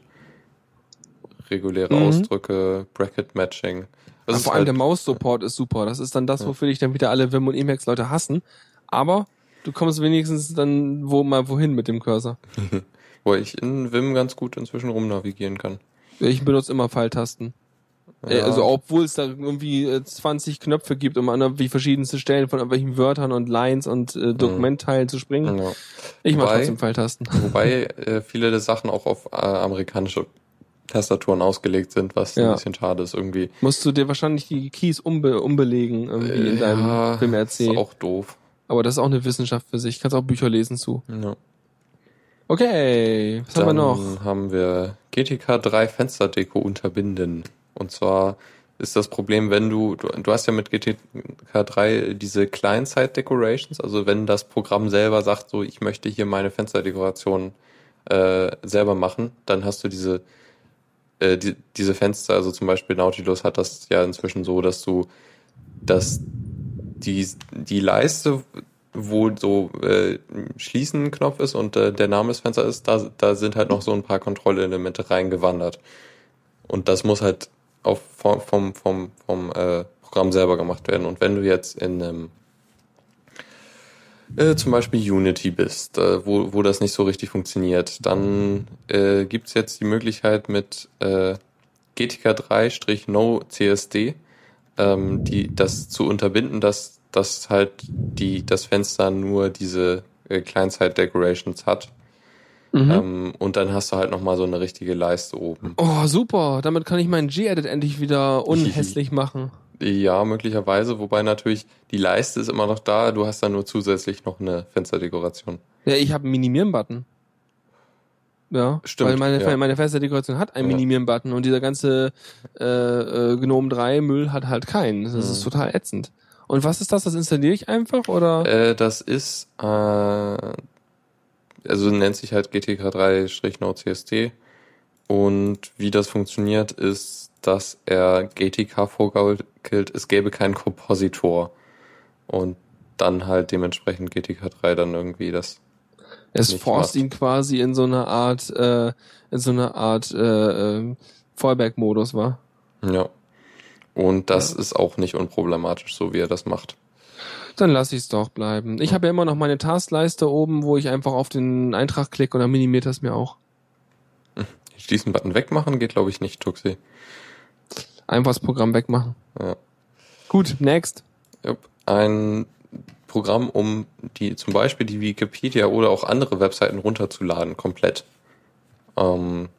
Reguläre Mhm. Ausdrücke, Bracket Matching. Das vor allem halt, der Maus-Support ist super. Das ist dann das, wofür dich dann wieder alle Wim und Emacs-Leute hassen. Aber du kommst wenigstens dann wo mal wohin mit dem Cursor. wo ich in Vim ganz gut inzwischen rumnavigieren kann. Ich benutze immer Pfeiltasten. Äh, Ja. Also obwohl es da irgendwie äh, 20 Knöpfe gibt, um an irgendwie verschiedenste Stellen von irgendwelchen Wörtern und Lines und äh, Dokumentteilen zu springen. Ja. Ich mache trotzdem Pfeiltasten. Wobei äh, viele der Sachen auch auf äh, amerikanische Tastaturen ausgelegt sind, was Ja. ein bisschen schade ist irgendwie. Musst du dir wahrscheinlich die Keys umbe umbelegen irgendwie in deinem ja, Film ist RC. auch doof. Aber das ist auch eine Wissenschaft für sich. Kannst auch Bücher lesen zu. Ja. Okay, was haben wir noch? haben wir GTK 3 Fensterdeko unterbinden. Und zwar ist das Problem, wenn du, du, du hast ja mit GTK 3 diese Client-Side-Decorations, also wenn das Programm selber sagt, so ich möchte hier meine Fensterdekoration äh, selber machen, dann hast du diese äh, die, diese Fenster, also zum Beispiel Nautilus hat das ja inzwischen so, dass du dass die, die Leiste wo so äh, Schließen-Knopf ist und äh, der Name des Fensters ist, da, da sind halt noch so ein paar Kontrollelemente reingewandert. Und das muss halt auf, vom, vom, vom, vom äh, Programm selber gemacht werden. Und wenn du jetzt in einem äh, zum Beispiel Unity bist, äh, wo, wo das nicht so richtig funktioniert, dann äh, gibt jetzt die Möglichkeit mit äh, GTK3-No CSD ähm, die, das zu unterbinden, dass, dass halt die, das Fenster nur diese äh, Client-Side-Decorations hat. Mhm. Ähm, und dann hast du halt nochmal so eine richtige Leiste oben. Oh, super. Damit kann ich meinen G-Edit endlich wieder unhässlich machen. Ja, möglicherweise, wobei natürlich die Leiste ist immer noch da, du hast dann nur zusätzlich noch eine Fensterdekoration. Ja, ich habe einen Minimieren-Button. Ja, stimmt. Weil meine, ja. meine Fensterdekoration hat einen ja. Minimieren-Button und dieser ganze äh, äh, Gnome 3 Müll hat halt keinen. Das mhm. ist total ätzend. Und was ist das? Das installiere ich einfach oder? Äh, das ist äh, also nennt sich halt GTK 3-Node CST und wie das funktioniert ist dass er GTK vorgaukelt, es gäbe keinen Kompositor. Und dann halt dementsprechend GTK 3 dann irgendwie das. Es forst ihn quasi in so einer Art, äh, in so einer Art äh, äh, Fallback-Modus, war. Ja. Und das ja. ist auch nicht unproblematisch, so wie er das macht. Dann lass ich es doch bleiben. Ich habe ja immer noch meine Taskleiste oben, wo ich einfach auf den Eintrag klicke und dann minimiert das mir auch. Diesen Button wegmachen geht, glaube ich, nicht, Tuxi. Einfach das Programm wegmachen. Ja. Gut, next. Ein Programm, um die zum Beispiel die Wikipedia oder auch andere Webseiten runterzuladen, komplett. Ähm,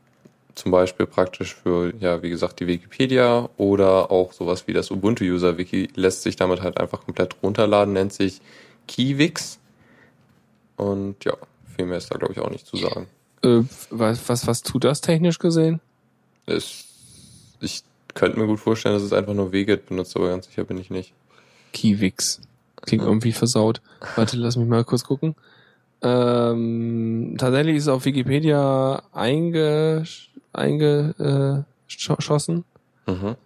zum Beispiel praktisch für, ja, wie gesagt, die Wikipedia oder auch sowas wie das Ubuntu-User-Wiki lässt sich damit halt einfach komplett runterladen, nennt sich Kiwix. Und ja, viel mehr ist da, glaube ich, auch nicht zu sagen. Äh, was, was, was tut das technisch gesehen? Es, ich könnte mir gut vorstellen, dass es einfach nur Wget benutzt, aber ganz sicher bin ich nicht. Kiwix. Klingt irgendwie versaut. Warte, lass mich mal kurz gucken. Ähm, tatsächlich ist es auf Wikipedia eingeschossen. Einge, äh, mhm.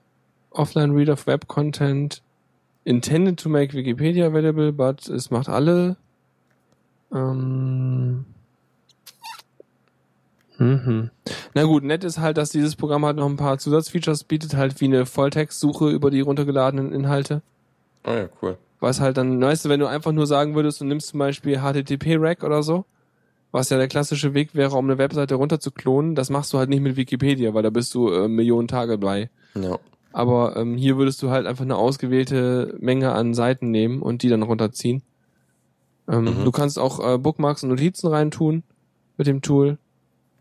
Offline Read of Web Content intended to make Wikipedia available, but es macht alle. Ähm, Mhm. Na gut, nett ist halt, dass dieses Programm halt noch ein paar Zusatzfeatures bietet, halt wie eine Volltextsuche über die runtergeladenen Inhalte. Ah oh ja, cool. Was halt dann, weißt du, wenn du einfach nur sagen würdest, du nimmst zum Beispiel HTTP-Rack oder so, was ja der klassische Weg wäre, um eine Webseite runterzuklonen, das machst du halt nicht mit Wikipedia, weil da bist du äh, Millionen Tage bei. Ja. Aber ähm, hier würdest du halt einfach eine ausgewählte Menge an Seiten nehmen und die dann runterziehen. Ähm, mhm. Du kannst auch äh, Bookmarks und Notizen reintun mit dem Tool.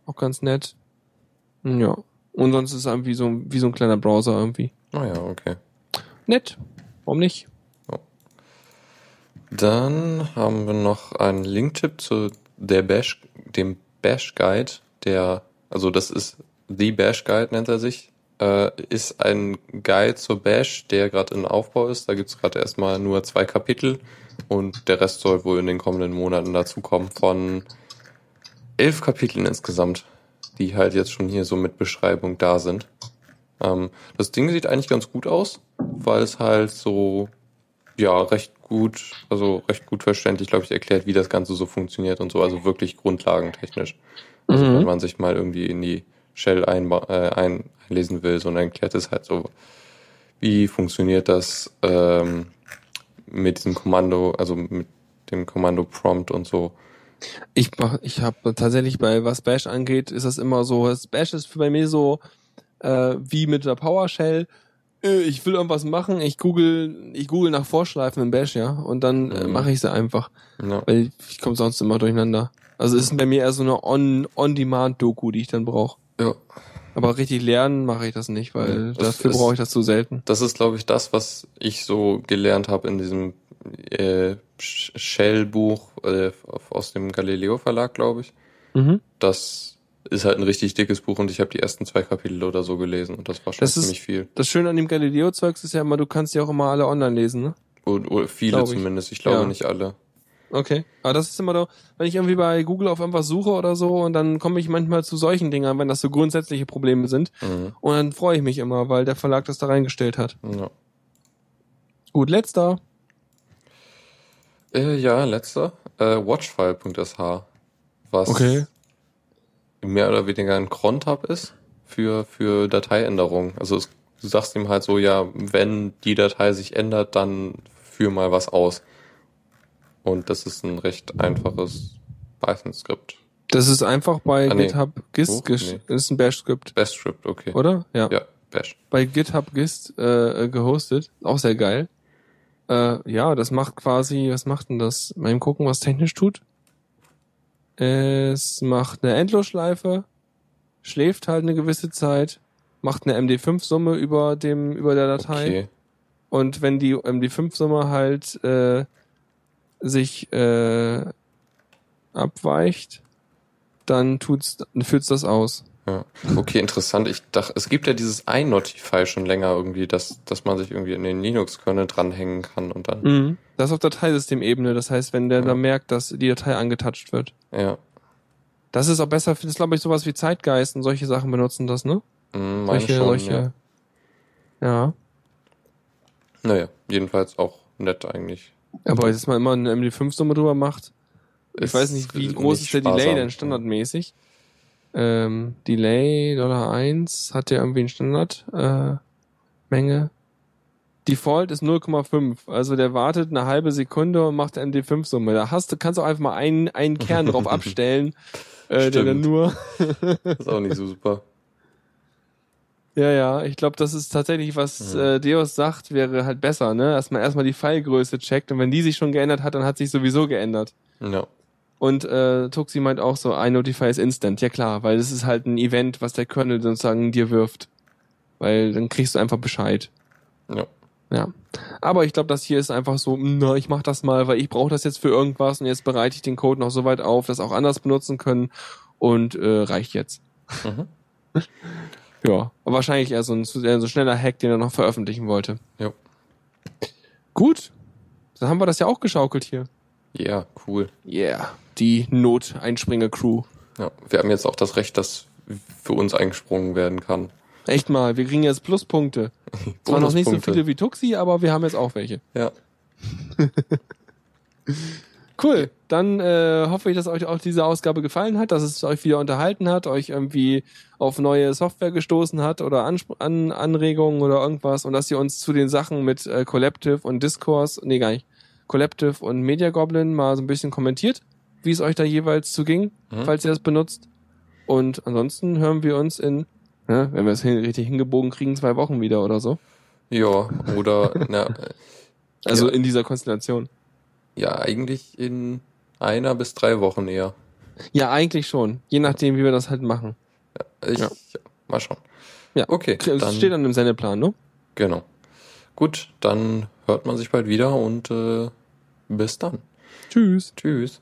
Auch ganz nett. Ja. Und sonst ist es irgendwie so, wie so ein kleiner Browser irgendwie. Ah ja, okay. Nett. Warum nicht? Dann haben wir noch einen Linktipp zu der Bash, dem Bash Guide, der, also das ist The Bash Guide nennt er sich, äh, ist ein Guide zur Bash, der gerade in Aufbau ist. Da gibt's gerade erstmal nur zwei Kapitel und der Rest soll wohl in den kommenden Monaten dazukommen von elf Kapiteln insgesamt, die halt jetzt schon hier so mit Beschreibung da sind. Ähm, das Ding sieht eigentlich ganz gut aus, weil es halt so, ja, recht gut, also recht gut verständlich, glaube ich, erklärt, wie das Ganze so funktioniert und so, also wirklich grundlagentechnisch. Also mhm. wenn man sich mal irgendwie in die Shell ein, äh, ein, einlesen will, sondern erklärt es halt so, wie funktioniert das ähm, mit diesem Kommando, also mit dem Kommando Prompt und so. Ich mach, ich habe tatsächlich bei was Bash angeht, ist das immer so, das Bash ist bei mir so äh, wie mit der PowerShell. Äh, ich will irgendwas machen, ich google, ich google nach Vorschleifen im Bash, ja, und dann äh, mhm. mache ich sie einfach, ja. weil ich komme sonst immer durcheinander. Also es ist bei mir eher so eine on on demand Doku, die ich dann brauche. Ja. Aber richtig lernen mache ich das nicht, weil das dafür brauche ich das zu selten. Das ist, glaube ich, das, was ich so gelernt habe in diesem äh, Shell-Buch äh, aus dem Galileo Verlag, glaube ich. Mhm. Das ist halt ein richtig dickes Buch und ich habe die ersten zwei Kapitel oder so gelesen und das war schon das ziemlich ist, viel. Das Schöne an dem Galileo-Zeugs ist ja immer, du kannst ja auch immer alle online lesen, ne? Oder, oder viele glaub zumindest, ich, ich glaube ja. nicht alle. Okay. Aber das ist immer doch, wenn ich irgendwie bei Google auf irgendwas suche oder so und dann komme ich manchmal zu solchen Dingern, wenn das so grundsätzliche Probleme sind. Mhm. Und dann freue ich mich immer, weil der Verlag das da reingestellt hat. Ja. Gut, letzter. Äh, ja, letzter. Äh, Watchfile.sh, was Okay. Mehr oder weniger ein Cron-Tab ist für, für Dateiänderungen. Also es, du sagst ihm halt so, ja, wenn die Datei sich ändert, dann führ mal was aus. Und das ist ein recht einfaches Python-Skript. Das ist einfach bei Ah, nee. GitHub Gist, gesch- nee. das ist ein Bash-Skript, Bash-Script, okay. oder? Ja. Ja, Bash. Bei GitHub Gist äh, äh, gehostet. Auch sehr geil. Äh, ja, das macht quasi, was macht denn das? Mal eben gucken, was technisch tut. Es macht eine Endlosschleife, schläft halt eine gewisse Zeit, macht eine MD5-Summe über dem, über der Datei. Okay. Und wenn die MD5-Summe halt äh, sich äh, abweicht, dann tut's, dann führt's das aus. Ja. Okay, interessant. Ich dachte, es gibt ja dieses iNotify schon länger irgendwie, dass, dass man sich irgendwie in den Linux-Kernel dranhängen kann und dann, Mhm. Das ist auf Dateisystemebene. Das heißt, wenn der Ja. dann merkt, dass die Datei angetouched wird. ja. Das ist auch besser, das glaube ich sowas wie Zeitgeist und solche Sachen benutzen das, ne? Hm, meine Solche, schon, solche. ja. Ja. Naja, jedenfalls auch nett eigentlich. Aber dass man immer eine MD5-Summe drüber macht. Ich weiß nicht, wie groß nicht ist der Delay denn standardmäßig? Ähm, Delay Dollar 1 hat der irgendwie einen Standard äh, Menge. Default ist 0,5. Also der wartet eine halbe Sekunde und macht MD5-Summe. Da hast du, kannst du einfach mal einen, einen Kern drauf abstellen, äh, der dann nur. Ist auch nicht so super. Ja, ja, ich glaube, das ist tatsächlich, was Mhm. äh, Deus sagt, wäre halt besser, ne? Dass man erstmal die Pfeilgröße checkt und wenn die sich schon geändert hat, dann hat sich sowieso geändert. Ja. Und äh, Tuxi meint auch so, iNotify ist instant. Ja klar, weil das ist halt ein Event, was der Kernel sozusagen dir wirft. Weil dann kriegst du einfach Bescheid. Ja. Ja. Aber ich glaube, das hier ist einfach so, "Hm, na, ich mach das mal, weil ich brauche das jetzt für irgendwas und jetzt bereite ich den Code noch so weit auf, dass auch anders benutzen können und äh, reicht jetzt. Mhm. Ja, aber wahrscheinlich eher so ein, eher so ein schneller Hack, den er noch veröffentlichen wollte. Ja. Gut, dann haben wir das ja auch geschaukelt hier. Ja, cool. Yeah, die Not-Einspringe-Crew. Ja. Wir haben jetzt auch das Recht, dass für uns eingesprungen werden kann. Echt mal, wir kriegen jetzt Pluspunkte. Zwar noch nicht so viele wie Tuxi, aber wir haben jetzt auch welche. Ja. Cool. Dann äh, hoffe ich, dass euch auch diese Ausgabe gefallen hat, dass es euch wieder unterhalten hat, euch irgendwie auf neue Software gestoßen hat oder Anspr an Anregungen oder irgendwas und dass ihr uns zu den Sachen mit äh, Collective und Discourse, nee gar nicht, Collective und Media Goblin mal so ein bisschen kommentiert, wie es euch da jeweils zuging, Mhm. falls ihr das benutzt. Und ansonsten hören wir uns in, ja, wenn wir es hin, richtig hingebogen kriegen, zwei Wochen wieder oder so. Ja, oder, na, Also Ja. in dieser Konstellation. ja, eigentlich in einer bis drei Wochen eher. Ja, eigentlich schon. Je nachdem, wie wir das halt machen. Ich, Ja. ja. mal schauen. Ja. Okay, Das dann, steht dann im Sendeplan, ne? genau. Gut, dann hört man sich bald wieder und äh, bis dann. Tschüss. Tschüss.